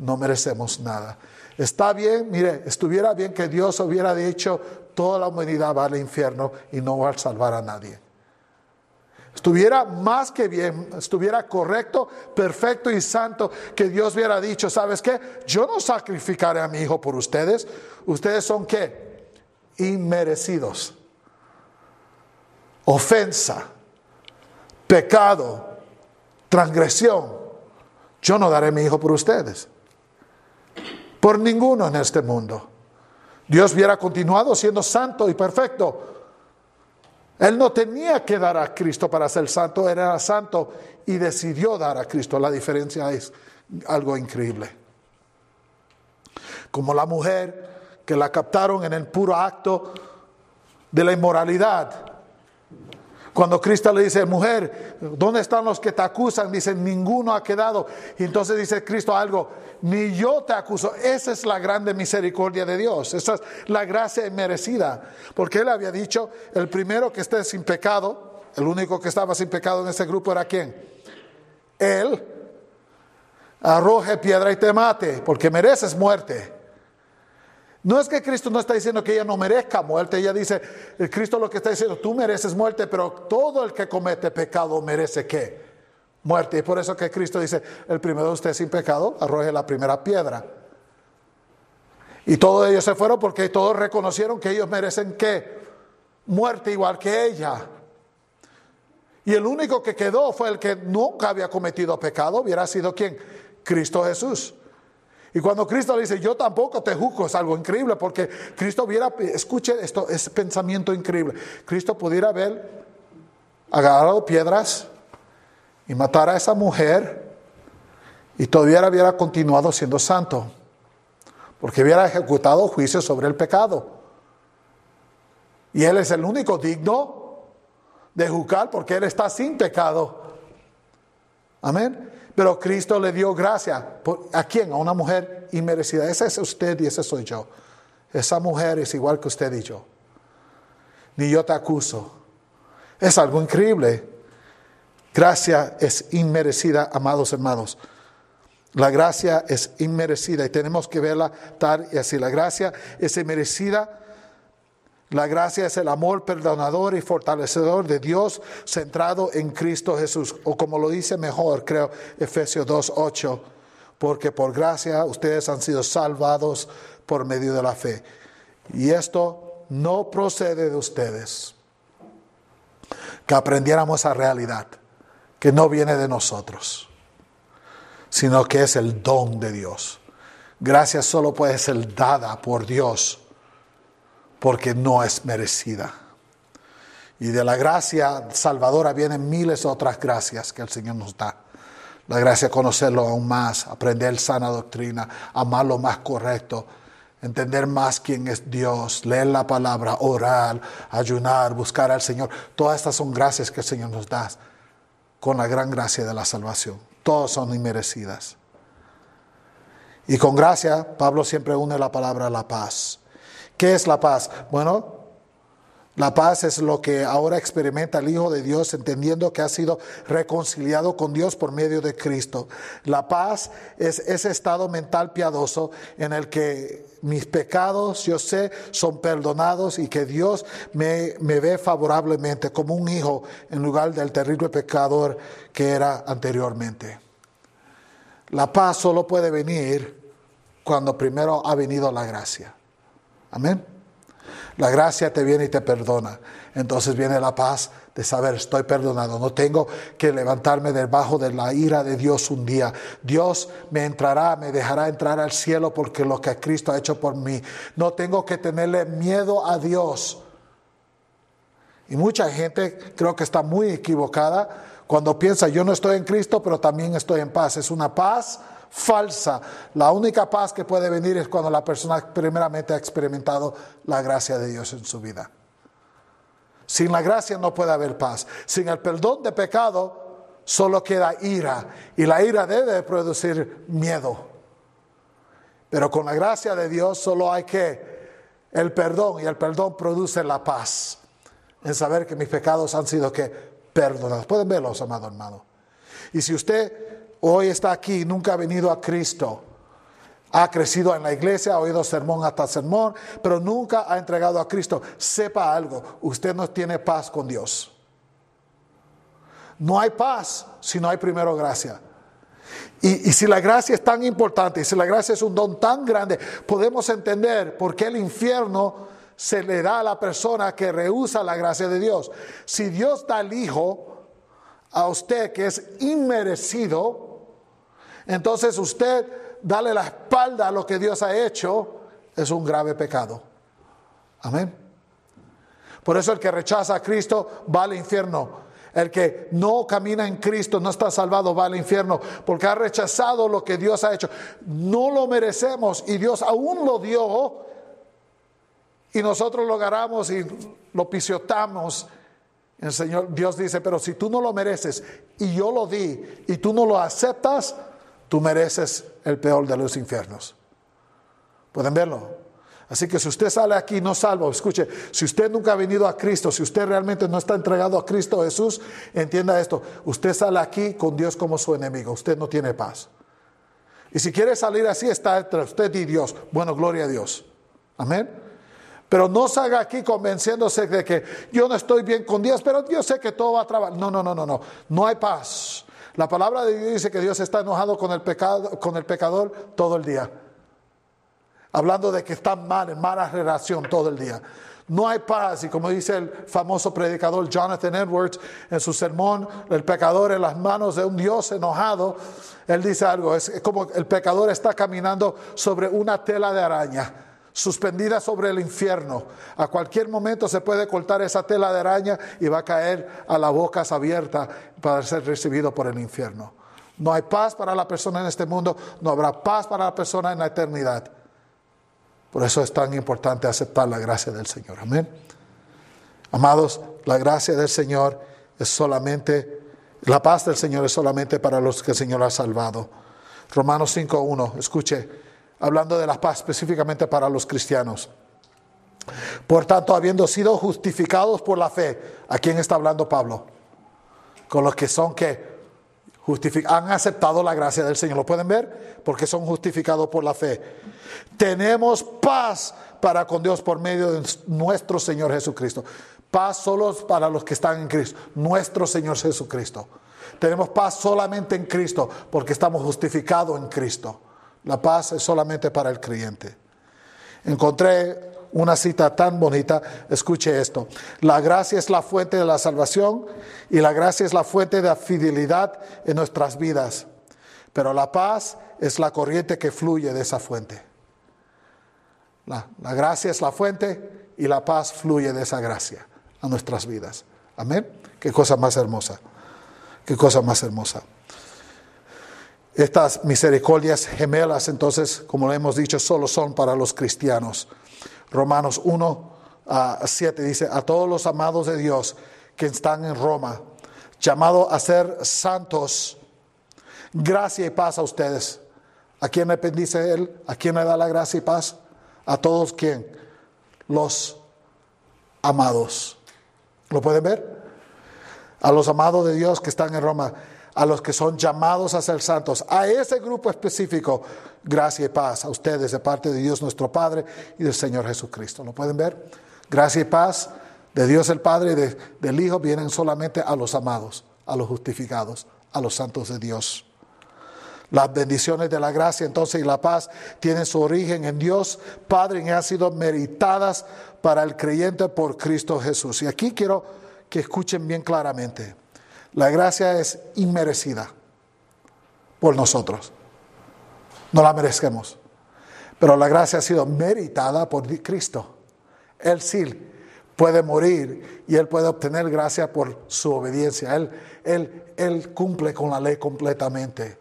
no merecemos nada. Está bien, mire, estuviera bien que Dios hubiera dicho, toda la humanidad va al infierno y no va a salvar a nadie. Estuviera más que bien, estuviera correcto, perfecto y santo que Dios hubiera dicho, ¿sabes qué? Yo no sacrificaré a mi hijo por ustedes. Ustedes son qué? Inmerecidos. Ofensa, pecado, transgresión. Yo no daré mi hijo por ustedes por ninguno en este mundo. Dios hubiera continuado siendo santo y perfecto. Él no tenía que dar a Cristo para ser santo, era santo y decidió dar a Cristo. La diferencia es algo increíble. Como la mujer que la captaron en el puro acto de la inmoralidad. Cuando Cristo le dice, mujer, ¿dónde están los que te acusan? Dice, ninguno ha quedado. Y entonces dice Cristo algo, ni yo te acuso. Esa es la grande misericordia de Dios. Esa es la gracia inmerecida. Porque Él había dicho, el primero que esté sin pecado, el único que estaba sin pecado en ese grupo era quién? Él. Arroje piedra y te mate, porque mereces muerte. No es que Cristo no está diciendo que ella no merezca muerte, ella dice, el Cristo lo que está diciendo, tú mereces muerte, pero todo el que comete pecado merece qué? Muerte. Y por eso que Cristo dice, el primero de ustedes sin pecado, arroje la primera piedra. Y todos ellos se fueron porque todos reconocieron que ellos merecen qué? Muerte igual que ella. Y el único que quedó fue el que nunca había cometido pecado, hubiera sido quién? Cristo Jesús. Y cuando Cristo le dice, yo tampoco te juzgo, es algo increíble, porque Cristo hubiera, escuche esto, es pensamiento increíble. Cristo pudiera haber agarrado piedras y matar a esa mujer y todavía hubiera continuado siendo santo, porque hubiera ejecutado juicio sobre el pecado. Y Él es el único digno de juzgar porque Él está sin pecado. Amén. Pero Cristo le dio gracia. ¿A quién? A una mujer inmerecida. Esa es usted y ese soy yo. Esa mujer es igual que usted y yo. Ni yo te acuso. Es algo increíble. Gracia es inmerecida, amados hermanos. La gracia es inmerecida y tenemos que verla tal y así. La gracia es inmerecida La gracia es el amor perdonador y fortalecedor de Dios centrado en Cristo Jesús. O como lo dice mejor, creo, Efesios 2.8, porque por gracia ustedes han sido salvados por medio de la fe. Y esto no procede de ustedes. Que aprendiéramos esa realidad, que no viene de nosotros, sino que es el don de Dios. Gracia solo puede ser dada por Dios porque no es merecida. Y de la gracia salvadora vienen miles de otras gracias que el Señor nos da. La gracia de conocerlo aún más, aprender sana doctrina, amar lo más correcto, entender más quién es Dios, leer la palabra, orar, ayunar, buscar al Señor. Todas estas son gracias que el Señor nos da con la gran gracia de la salvación. Todas son inmerecidas. Y con gracia, Pablo siempre une la palabra a la paz. ¿Qué es la paz? Bueno, la paz es lo que ahora experimenta el Hijo de Dios entendiendo que ha sido reconciliado con Dios por medio de Cristo. La paz es ese estado mental piadoso en el que mis pecados, yo sé, son perdonados y que Dios me, ve favorablemente como un hijo en lugar del terrible pecador que era anteriormente. La paz solo puede venir cuando primero ha venido la gracia. Amén. La gracia te viene y te perdona. Entonces viene la paz de saber, estoy perdonado. No tengo que levantarme debajo de la ira de Dios un día. Dios me entrará, me dejará entrar al cielo porque lo que Cristo ha hecho por mí. No tengo que tenerle miedo a Dios. Y mucha gente creo que está muy equivocada cuando piensa, yo no estoy en Cristo, pero también estoy en paz. Es una paz falsa. La única paz que puede venir es cuando la persona primeramente ha experimentado la gracia de Dios en su vida. Sin la gracia no puede haber paz. Sin el perdón de pecado solo queda ira. Y la ira debe producir miedo. Pero con la gracia de Dios solo hay que el perdón y el perdón produce la paz. En saber que mis pecados han sido que perdonados. Pueden verlos, amado hermano. Y si usted hoy está aquí, nunca ha venido a Cristo. Ha crecido en la iglesia, ha oído sermón hasta sermón, pero nunca ha entregado a Cristo. Sepa algo, usted no tiene paz con Dios. No hay paz si no hay primero gracia. Y, si la gracia es tan importante, y si la gracia es un don tan grande, podemos entender por qué el infierno se le da a la persona que rehúsa la gracia de Dios. Si Dios da al Hijo a usted que es inmerecido, entonces usted darle la espalda a lo que Dios ha hecho es un grave pecado. Amén. Por eso el que rechaza a Cristo va al infierno. El que no camina en Cristo, no está salvado, va al infierno porque ha rechazado lo que Dios ha hecho. No lo merecemos y Dios aún lo dio y nosotros lo agarramos y lo pisoteamos. El Señor Dios dice, pero si tú no lo mereces y yo lo di y tú no lo aceptas, tú mereces el peor de los infiernos. ¿Pueden verlo? Así que si usted sale aquí no salvo, escuche, si usted nunca ha venido a Cristo, si usted realmente no está entregado a Cristo Jesús, entienda esto, usted sale aquí con Dios como su enemigo, usted no tiene paz. Y si quiere salir así, está entre usted y Dios. Bueno, gloria a Dios. Amén. Pero no salga aquí convenciéndose de que yo no estoy bien con Dios, pero yo sé que todo va a trabajar. No, no, no, no, no. No hay paz. La palabra de Dios dice que Dios está enojado con el, pecado, con el pecador todo el día. Hablando de que está mal, en mala relación todo el día. No hay paz. Y como dice el famoso predicador Jonathan Edwards en su sermón, el pecador en las manos de un Dios enojado, él dice algo, es como el pecador está caminando sobre una tela de araña suspendida sobre el infierno. A cualquier momento se puede cortar esa tela de araña y va a caer a la boca abierta para ser recibido por el infierno. No hay paz para la persona en este mundo, no habrá paz para la persona en la eternidad. Por eso es tan importante aceptar la gracia del Señor. Amén. Amados, la gracia del Señor es solamente, la paz del Señor es solamente para los que el Señor ha salvado. Romanos 5.1, escuche hablando de la paz específicamente para los cristianos. Por tanto, habiendo sido justificados por la fe, ¿a quién está hablando Pablo? Con los que son que han aceptado la gracia del Señor. ¿Lo pueden ver? Porque son justificados por la fe. Tenemos paz para con Dios por medio de nuestro Señor Jesucristo. Paz solo para los que están en Cristo, nuestro Señor Jesucristo. Tenemos paz solamente en Cristo porque estamos justificados en Cristo. La paz es solamente para el creyente. Encontré una cita tan bonita, escuche esto. La gracia es la fuente de la salvación y la gracia es la fuente de la fidelidad en nuestras vidas. Pero la paz es la corriente que fluye de esa fuente. La, la gracia es la fuente y la paz fluye de esa gracia a nuestras vidas. Amén. Qué cosa más hermosa. Qué cosa más hermosa. Estas misericordias gemelas, entonces, como le hemos dicho, solo son para los cristianos. Romanos 1 a 7 dice, a todos los amados de Dios que están en Roma, llamado a ser santos, gracia y paz a ustedes. ¿A quién le bendice Él? ¿A quién le da la gracia y paz? A todos quién? Los amados. ¿Lo pueden ver? A los amados de Dios que están en Roma, a los que son llamados a ser santos, a ese grupo específico, gracia y paz a ustedes de parte de Dios nuestro Padre y del Señor Jesucristo. ¿Lo pueden ver? Gracia y paz de Dios el Padre y del Hijo vienen solamente a los amados, a los justificados, a los santos de Dios. Las bendiciones de la gracia entonces y la paz tienen su origen en Dios Padre y han sido meritadas para el creyente por Cristo Jesús. Y aquí quiero que escuchen bien claramente. La gracia es inmerecida por nosotros. No la merecemos. Pero la gracia ha sido meritada por Cristo. Él sí puede morir y él puede obtener gracia por su obediencia. Él, él, él cumple con la ley completamente.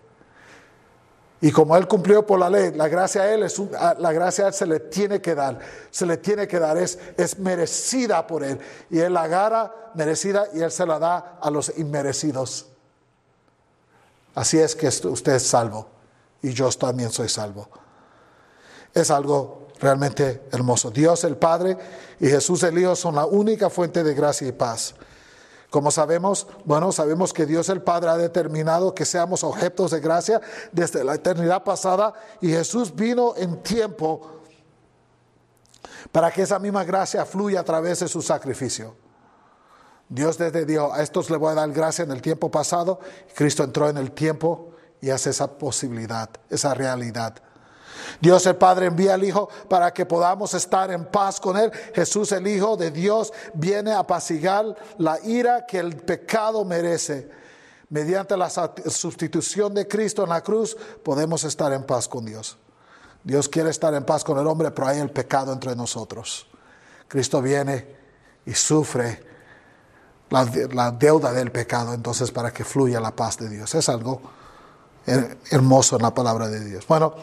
Y como Él cumplió por la ley, la gracia a Él, es la gracia a Él se le tiene que dar, se le tiene que dar, es, es merecida por Él. Y Él la agarra merecida y Él se la da a los inmerecidos. Así es que usted es salvo y yo también soy salvo. Es algo realmente hermoso. Dios el Padre y Jesús el Hijo son la única fuente de gracia y paz. Como sabemos, bueno, sabemos que Dios el Padre ha determinado que seamos objetos de gracia desde la eternidad pasada y Jesús vino en tiempo para que esa misma gracia fluya a través de su sacrificio. Dios desde Dios, a estos le voy a dar gracia en el tiempo pasado, Cristo entró en el tiempo y hace esa posibilidad, esa realidad. Dios el Padre envía al Hijo para que podamos estar en paz con Él. Jesús el Hijo de Dios viene a apaciguar la ira que el pecado merece. Mediante la sustitución de Cristo en la cruz podemos estar en paz con Dios. Dios quiere estar en paz con el hombre, pero hay el pecado entre nosotros. Cristo viene y sufre la, la, deuda del pecado, entonces para que fluya la paz de Dios. Es algo hermoso en la palabra de Dios. Bueno,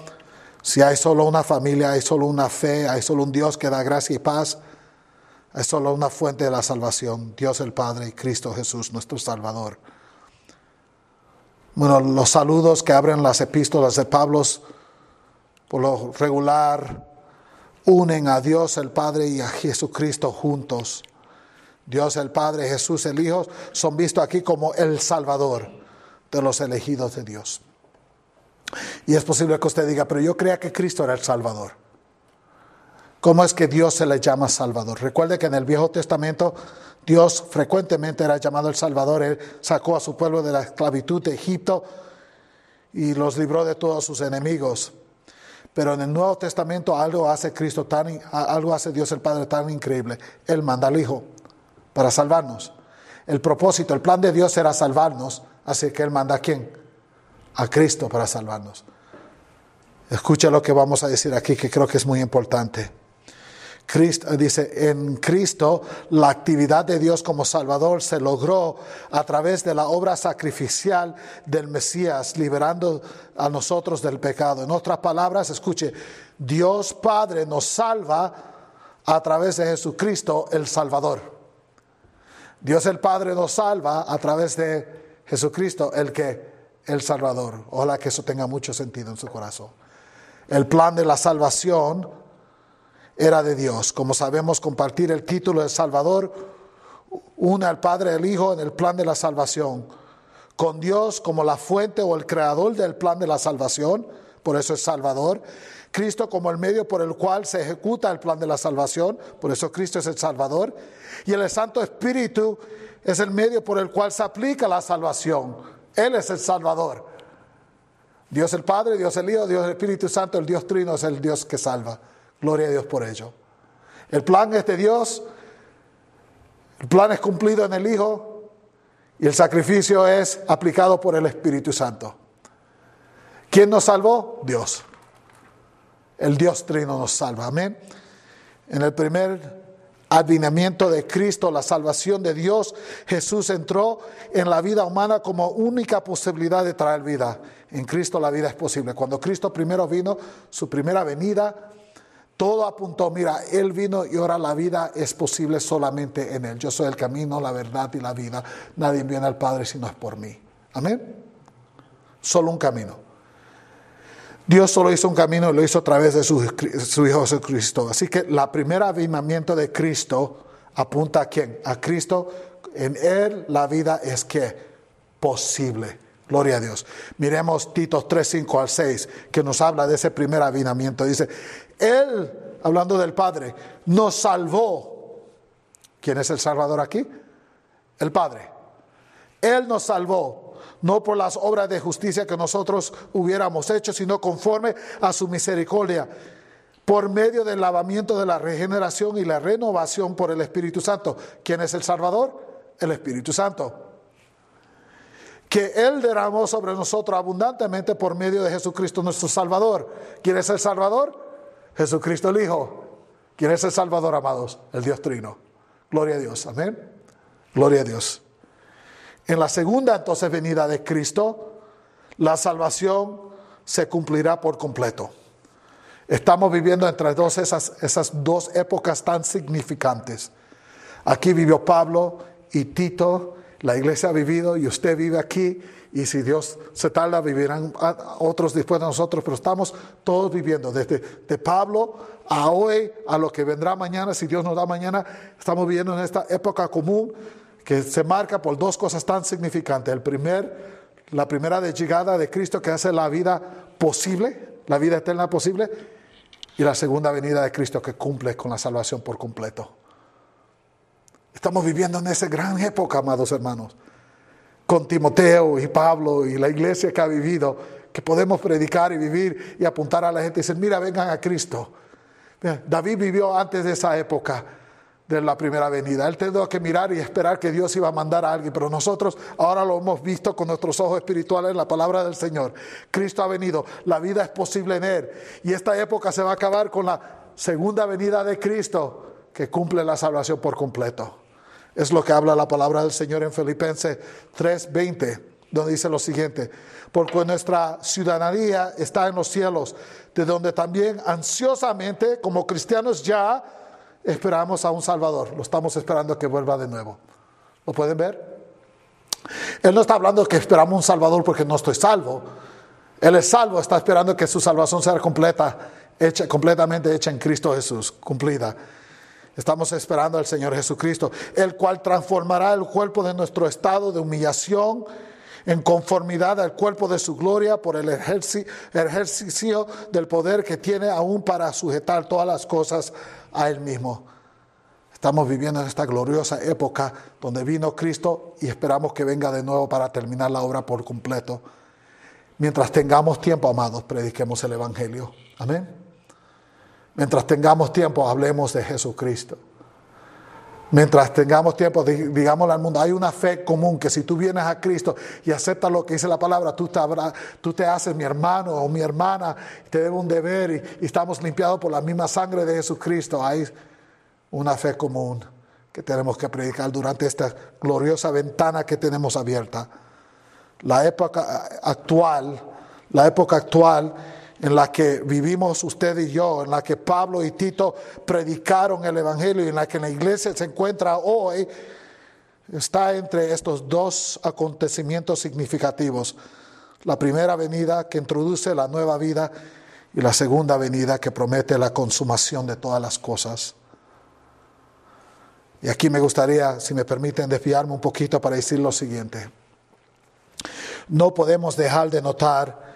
si hay solo una familia, hay solo una fe, hay solo un Dios que da gracia y paz, hay solo una fuente de la salvación, Dios el Padre y Cristo Jesús, nuestro Salvador. Bueno, los saludos que abren las epístolas de Pablo, por lo regular, unen a Dios el Padre y a Jesucristo juntos. Dios el Padre, Jesús el Hijo, son vistos aquí como el Salvador de los elegidos de Dios. Y es posible que usted diga, pero yo creía que Cristo era el Salvador. ¿Cómo es que Dios se le llama Salvador? Recuerde que en el Viejo Testamento Dios frecuentemente era llamado el Salvador. Él sacó a su pueblo de la esclavitud de Egipto y los libró de todos sus enemigos. Pero en el Nuevo Testamento algo hace Cristo tan, algo hace Dios el Padre tan increíble. Él manda al Hijo para salvarnos. El propósito, el plan de Dios era salvarnos, así que Él manda a quién? A Cristo para salvarnos. Escucha lo que vamos a decir aquí, que creo que es muy importante. Cristo, dice, en Cristo la actividad de Dios como Salvador se logró a través de la obra sacrificial del Mesías, liberando a nosotros del pecado. En otras palabras, escuche, Dios Padre nos salva a través de Jesucristo el Salvador. Dios el Padre nos salva a través de Jesucristo el que el Salvador. Ojalá que eso tenga mucho sentido en su corazón. El plan de la salvación era de Dios. Como sabemos, compartir el título de Salvador une al Padre y al Hijo en el plan de la salvación. Con Dios como la fuente o el creador del plan de la salvación, por eso es Salvador. Cristo como el medio por el cual se ejecuta el plan de la salvación, por eso Cristo es el Salvador, y el Santo Espíritu es el medio por el cual se aplica la salvación. Él es el Salvador. Dios el Padre, Dios el Hijo, Dios el Espíritu Santo, el Dios Trino es el Dios que salva. Gloria a Dios por ello. El plan es de Dios, el plan es cumplido en el Hijo y el sacrificio es aplicado por el Espíritu Santo. ¿Quién nos salvó? Dios. El Dios Trino nos salva. Amén. En el primer advinimiento de Cristo, la salvación de Dios, Jesús entró en la vida humana como única posibilidad de traer vida. En Cristo la vida es posible. Cuando Cristo primero vino, su primera venida, todo apuntó, mira, Él vino y ahora la vida es posible solamente en Él. Yo soy el camino, la verdad y la vida. Nadie viene al Padre si no es por mí. Amén. Solo un camino. Dios solo hizo un camino y lo hizo a través de su, Hijo Jesucristo. Así que la primera avivamiento de Cristo apunta a quién? A Cristo. En Él la vida es que posible. Gloria a Dios. Miremos Tito 3, 5 al 6, que nos habla de ese primer avivamiento. Dice, Él, hablando del Padre, nos salvó. ¿Quién es el Salvador aquí? El Padre. Él nos salvó no por las obras de justicia que nosotros hubiéramos hecho, sino conforme a su misericordia, por medio del lavamiento de la regeneración y la renovación por el Espíritu Santo. ¿Quién es el Salvador? El Espíritu Santo. Que Él derramó sobre nosotros abundantemente por medio de Jesucristo nuestro Salvador. ¿Quién es el Salvador? Jesucristo el Hijo. ¿Quién es el Salvador, amados? El Dios Trino. Gloria a Dios. Amén. Gloria a Dios. En la segunda entonces venida de Cristo, la salvación se cumplirá por completo. Estamos viviendo entre dos esas, esas dos épocas tan significantes. Aquí vivió Pablo y Tito, la iglesia ha vivido y usted vive aquí y si Dios se tarda vivirán otros después de nosotros, pero estamos todos viviendo desde de Pablo a hoy, a lo que vendrá mañana, si Dios nos da mañana, estamos viviendo en esta época común que se marca por dos cosas tan significantes. El primer, la primera llegada de Cristo que hace la vida posible, la vida eterna posible, y la segunda venida de Cristo que cumple con la salvación por completo. Estamos viviendo en esa gran época, amados hermanos, con Timoteo y Pablo y la iglesia que ha vivido, que podemos predicar y vivir y apuntar a la gente y decir, mira, vengan a Cristo. David vivió antes de esa época de la primera venida. Él tuvo que mirar y esperar que Dios iba a mandar a alguien, pero nosotros ahora lo hemos visto con nuestros ojos espirituales en la palabra del Señor. Cristo ha venido, la vida es posible en Él y esta época se va a acabar con la segunda venida de Cristo que cumple la salvación por completo. Es lo que habla la palabra del Señor en Filipenses 3:20, donde dice lo siguiente, porque nuestra ciudadanía está en los cielos, de donde también ansiosamente como cristianos ya esperamos a un Salvador, lo estamos esperando que vuelva de nuevo. ¿Lo pueden ver? Él no está hablando que esperamos un Salvador porque no estoy salvo. Él es salvo, está esperando que su salvación sea completa, hecha, completamente hecha en Cristo Jesús, cumplida. Estamos esperando al Señor Jesucristo, el cual transformará el cuerpo de nuestro estado de humillación en conformidad al cuerpo de su gloria por el ejercicio del poder que tiene aún para sujetar todas las cosas a Él mismo. Estamos viviendo en esta gloriosa época donde vino Cristo y esperamos que venga de nuevo para terminar la obra por completo. Mientras tengamos tiempo, amados, prediquemos el Evangelio. Amén. Mientras tengamos tiempo, hablemos de Jesucristo. Mientras tengamos tiempo, digámosle al mundo, hay una fe común que si tú vienes a Cristo y aceptas lo que dice la palabra, tú te, haces mi hermano o mi hermana, te debe un deber y, y, estamos limpiados por la misma sangre de Jesucristo. Hay una fe común que tenemos que predicar durante esta gloriosa ventana que tenemos abierta. La época actual, la época actual en la que vivimos usted y yo, en la que Pablo y Tito predicaron el Evangelio y en la que la iglesia se encuentra hoy, está entre estos dos acontecimientos significativos. La primera venida que introduce la nueva vida y la segunda venida que promete la consumación de todas las cosas. Y aquí me gustaría, si me permiten, desviarme un poquito para decir lo siguiente. No podemos dejar de notar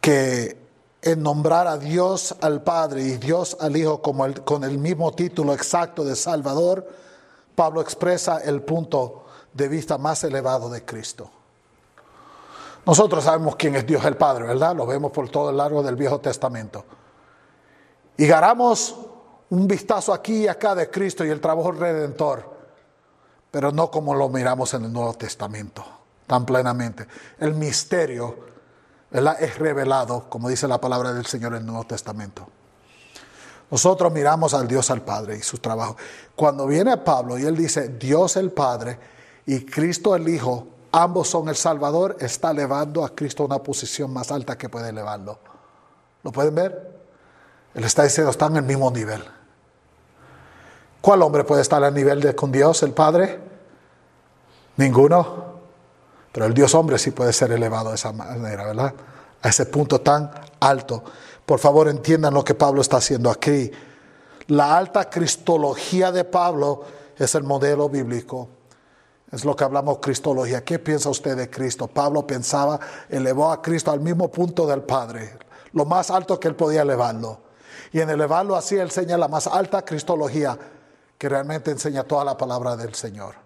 que en nombrar a Dios al Padre y Dios al Hijo como con el mismo título exacto de Salvador, Pablo expresa el punto de vista más elevado de Cristo. Nosotros sabemos quién es Dios el Padre, ¿verdad? Lo vemos por todo el largo del Viejo Testamento. Y ganamos un vistazo aquí y acá de Cristo y el trabajo redentor, pero no como lo miramos en el Nuevo Testamento, tan plenamente. El misterio es revelado, como dice la palabra del Señor en el Nuevo Testamento. Nosotros miramos al Dios al Padre y su trabajo. Cuando viene Pablo y él dice Dios el Padre y Cristo el Hijo, ambos son el Salvador, está elevando a Cristo a una posición más alta que puede elevarlo. ¿Lo pueden ver? Él está diciendo, están en el mismo nivel. ¿Cuál hombre puede estar al nivel de con Dios, el Padre? Ninguno. Pero el Dios hombre sí puede ser elevado de esa manera, ¿verdad? A ese punto tan alto. Por favor, entiendan lo que Pablo está haciendo aquí. La alta cristología de Pablo es el modelo bíblico. Es lo que hablamos cristología. ¿Qué piensa usted de Cristo? Pablo pensaba, elevó a Cristo al mismo punto del Padre, lo más alto que él podía elevarlo. Y en elevarlo así, él enseña la más alta cristología que realmente enseña toda la palabra del Señor.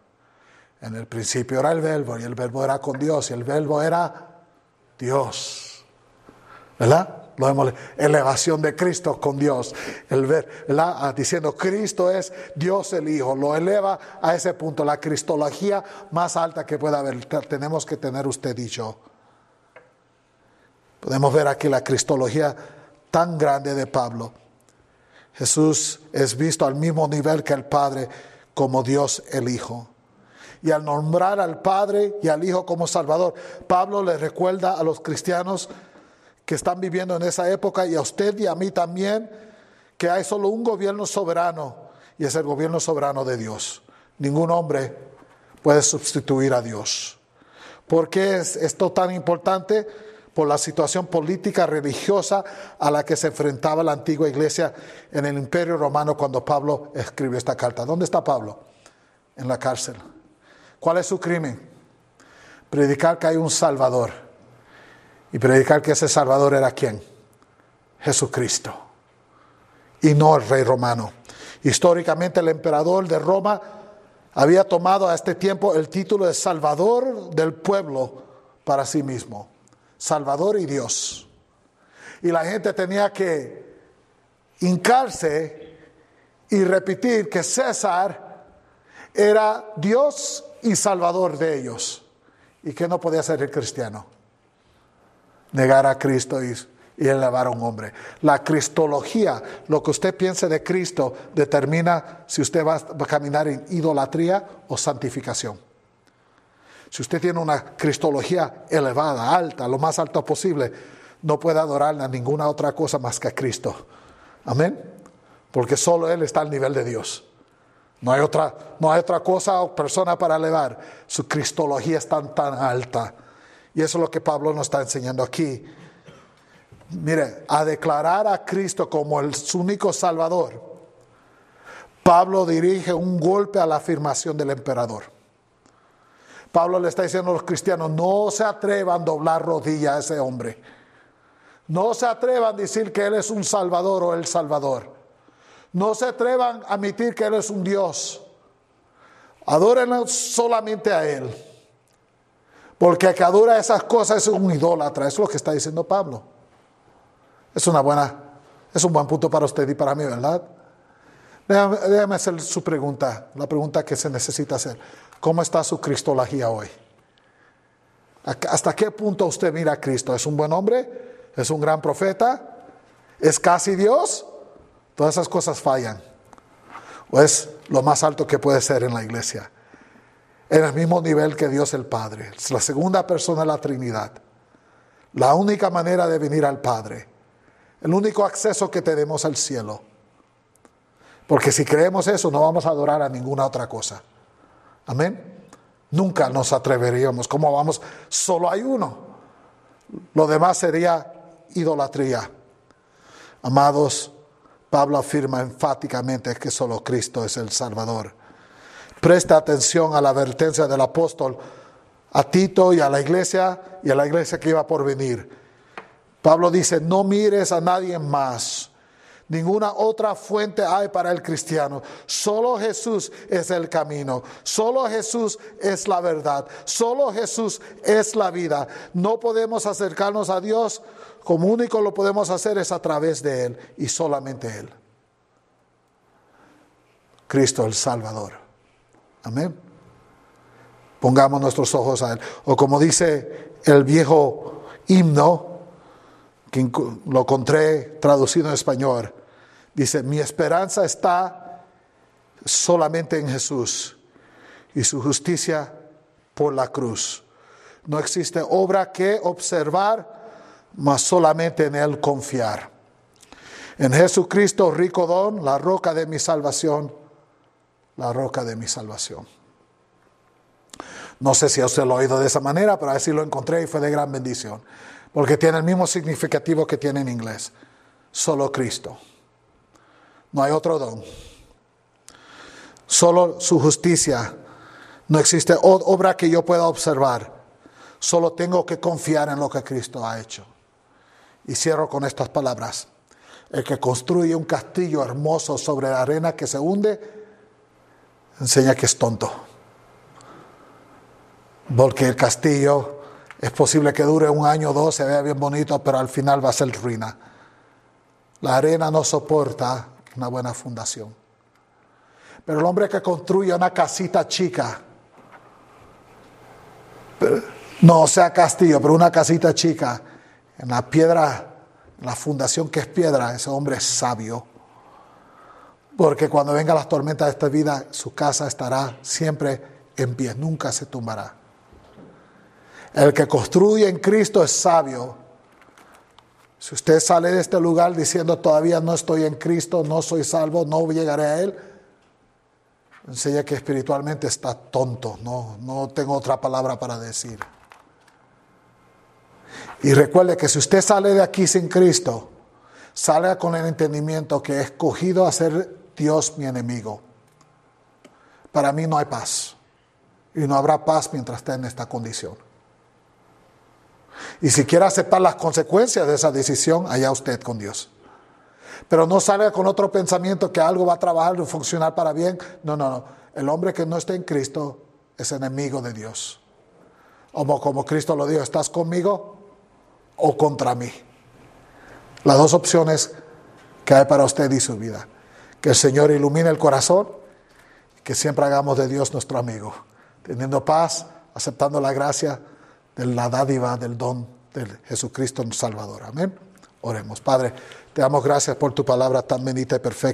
En el principio era el verbo y el verbo era con Dios y el verbo era Dios. ¿Verdad? Lo vemos, elevación de Cristo con Dios. El ver, ah, Diciendo Cristo es Dios el Hijo. Lo eleva a ese punto, la cristología más alta que pueda haber. Tenemos que tener usted dicho. Podemos ver aquí la cristología tan grande de Pablo. Jesús es visto al mismo nivel que el Padre como Dios el Hijo. Y al nombrar al Padre y al Hijo como Salvador, Pablo le recuerda a los cristianos que están viviendo en esa época y a usted y a mí también que hay solo un gobierno soberano y es el gobierno soberano de Dios. Ningún hombre puede sustituir a Dios. ¿Por qué es esto tan importante? por la situación política religiosa a la que se enfrentaba la antigua iglesia en el imperio romano cuando Pablo escribió esta carta. ¿Dónde está Pablo? En la cárcel. ¿Cuál es su crimen? Predicar que hay un Salvador. Y predicar que ese Salvador era quién? Jesucristo. Y no el rey romano. Históricamente el emperador de Roma había tomado a este tiempo el título de Salvador del pueblo para sí mismo. Salvador y Dios. Y la gente tenía que hincarse y repetir que César era Dios y Salvador de ellos. ¿Y que no podía ser el cristiano? Negar a Cristo y, y elevar a un hombre. La cristología, lo que usted piense de Cristo, determina si usted va a caminar en idolatría o santificación. Si usted tiene una cristología elevada, alta, lo más alto posible, no puede adorar a ninguna otra cosa más que a Cristo. Amén. Porque solo Él está al nivel de Dios. No hay otra, no hay otra cosa o persona para elevar. Su cristología es tan, tan alta. Y eso es lo que Pablo nos está enseñando aquí. Mire, a declarar a Cristo como el único Salvador, Pablo dirige un golpe a la afirmación del emperador. Pablo le está diciendo a los cristianos, no se atrevan a doblar rodilla a ese hombre. No se atrevan a decir que Él es un Salvador o el Salvador. No se atrevan a admitir que Él es un Dios. Adórenlo solamente a Él. Porque el que adora esas cosas es un idólatra. Eso es lo que está diciendo Pablo. Es una buena, es un buen punto para usted y para mí, ¿verdad? Déjame, déjame hacer su pregunta, la pregunta que se necesita hacer. ¿Cómo está su cristología hoy? ¿Hasta qué punto usted mira a Cristo? ¿Es un buen hombre? ¿Es un gran profeta? ¿Es casi Dios? Todas esas cosas fallan. ¿O es lo más alto que puede ser en la iglesia? En el mismo nivel que Dios el Padre. Es la segunda persona de la Trinidad. La única manera de venir al Padre. El único acceso que tenemos al cielo. Porque si creemos eso, no vamos a adorar a ninguna otra cosa. Amén. Nunca nos atreveríamos. ¿Cómo vamos? Solo hay uno. Lo demás sería idolatría. Amados, Pablo afirma enfáticamente que solo Cristo es el Salvador. Presta atención a la advertencia del apóstol a Tito y a la iglesia y a la iglesia que iba por venir. Pablo dice, no mires a nadie más. Ninguna otra fuente hay para el cristiano. Solo Jesús es el camino. Solo Jesús es la verdad. Solo Jesús es la vida. No podemos acercarnos a Dios como único lo podemos hacer es a través de Él y solamente Él. Cristo el Salvador. Amén. Pongamos nuestros ojos a Él. O como dice el viejo himno, que lo encontré traducido en español, dice, mi esperanza está solamente en Jesús y su justicia por la cruz. No existe obra que observar, mas solamente en Él confiar. En Jesucristo, rico don, la roca de mi salvación, la roca de mi salvación. No sé si usted lo ha oído de esa manera, pero así lo encontré y fue de gran bendición porque tiene el mismo significativo que tiene en inglés. Solo Cristo. No hay otro don. Solo su justicia. No existe obra que yo pueda observar. Solo tengo que confiar en lo que Cristo ha hecho. Y cierro con estas palabras. El que construye un castillo hermoso sobre la arena que se hunde, enseña que es tonto. Porque el castillo es posible que dure un año o dos, se vea bien bonito, pero al final va a ser ruina. La arena no soporta una buena fundación. Pero el hombre que construye una casita chica, no sea castillo, pero una casita chica, en la piedra, en la fundación que es piedra, ese hombre es sabio. Porque cuando vengan las tormentas de esta vida, su casa estará siempre en pie, nunca se tumbará. El que construye en Cristo es sabio. Si usted sale de este lugar diciendo todavía no estoy en Cristo, no soy salvo, no llegaré a Él, enseña que espiritualmente está tonto, no, no tengo otra palabra para decir. Y recuerde que si usted sale de aquí sin Cristo, salga con el entendimiento que he escogido a ser Dios mi enemigo. Para mí no hay paz. Y no habrá paz mientras esté en esta condición. Y si quiere aceptar las consecuencias de esa decisión, allá usted con Dios. Pero no salga con otro pensamiento que algo va a trabajar y funcionar para bien. No, no, no. El hombre que no está en Cristo es enemigo de Dios. Como, como Cristo lo dijo, ¿estás conmigo o contra mí? Las dos opciones que hay para usted y su vida. Que el Señor ilumine el corazón, que siempre hagamos de Dios nuestro amigo, teniendo paz, aceptando la gracia de la dádiva del don de Jesucristo Salvador. Amén. Oremos. Padre, te damos gracias por tu palabra tan bendita y perfecta.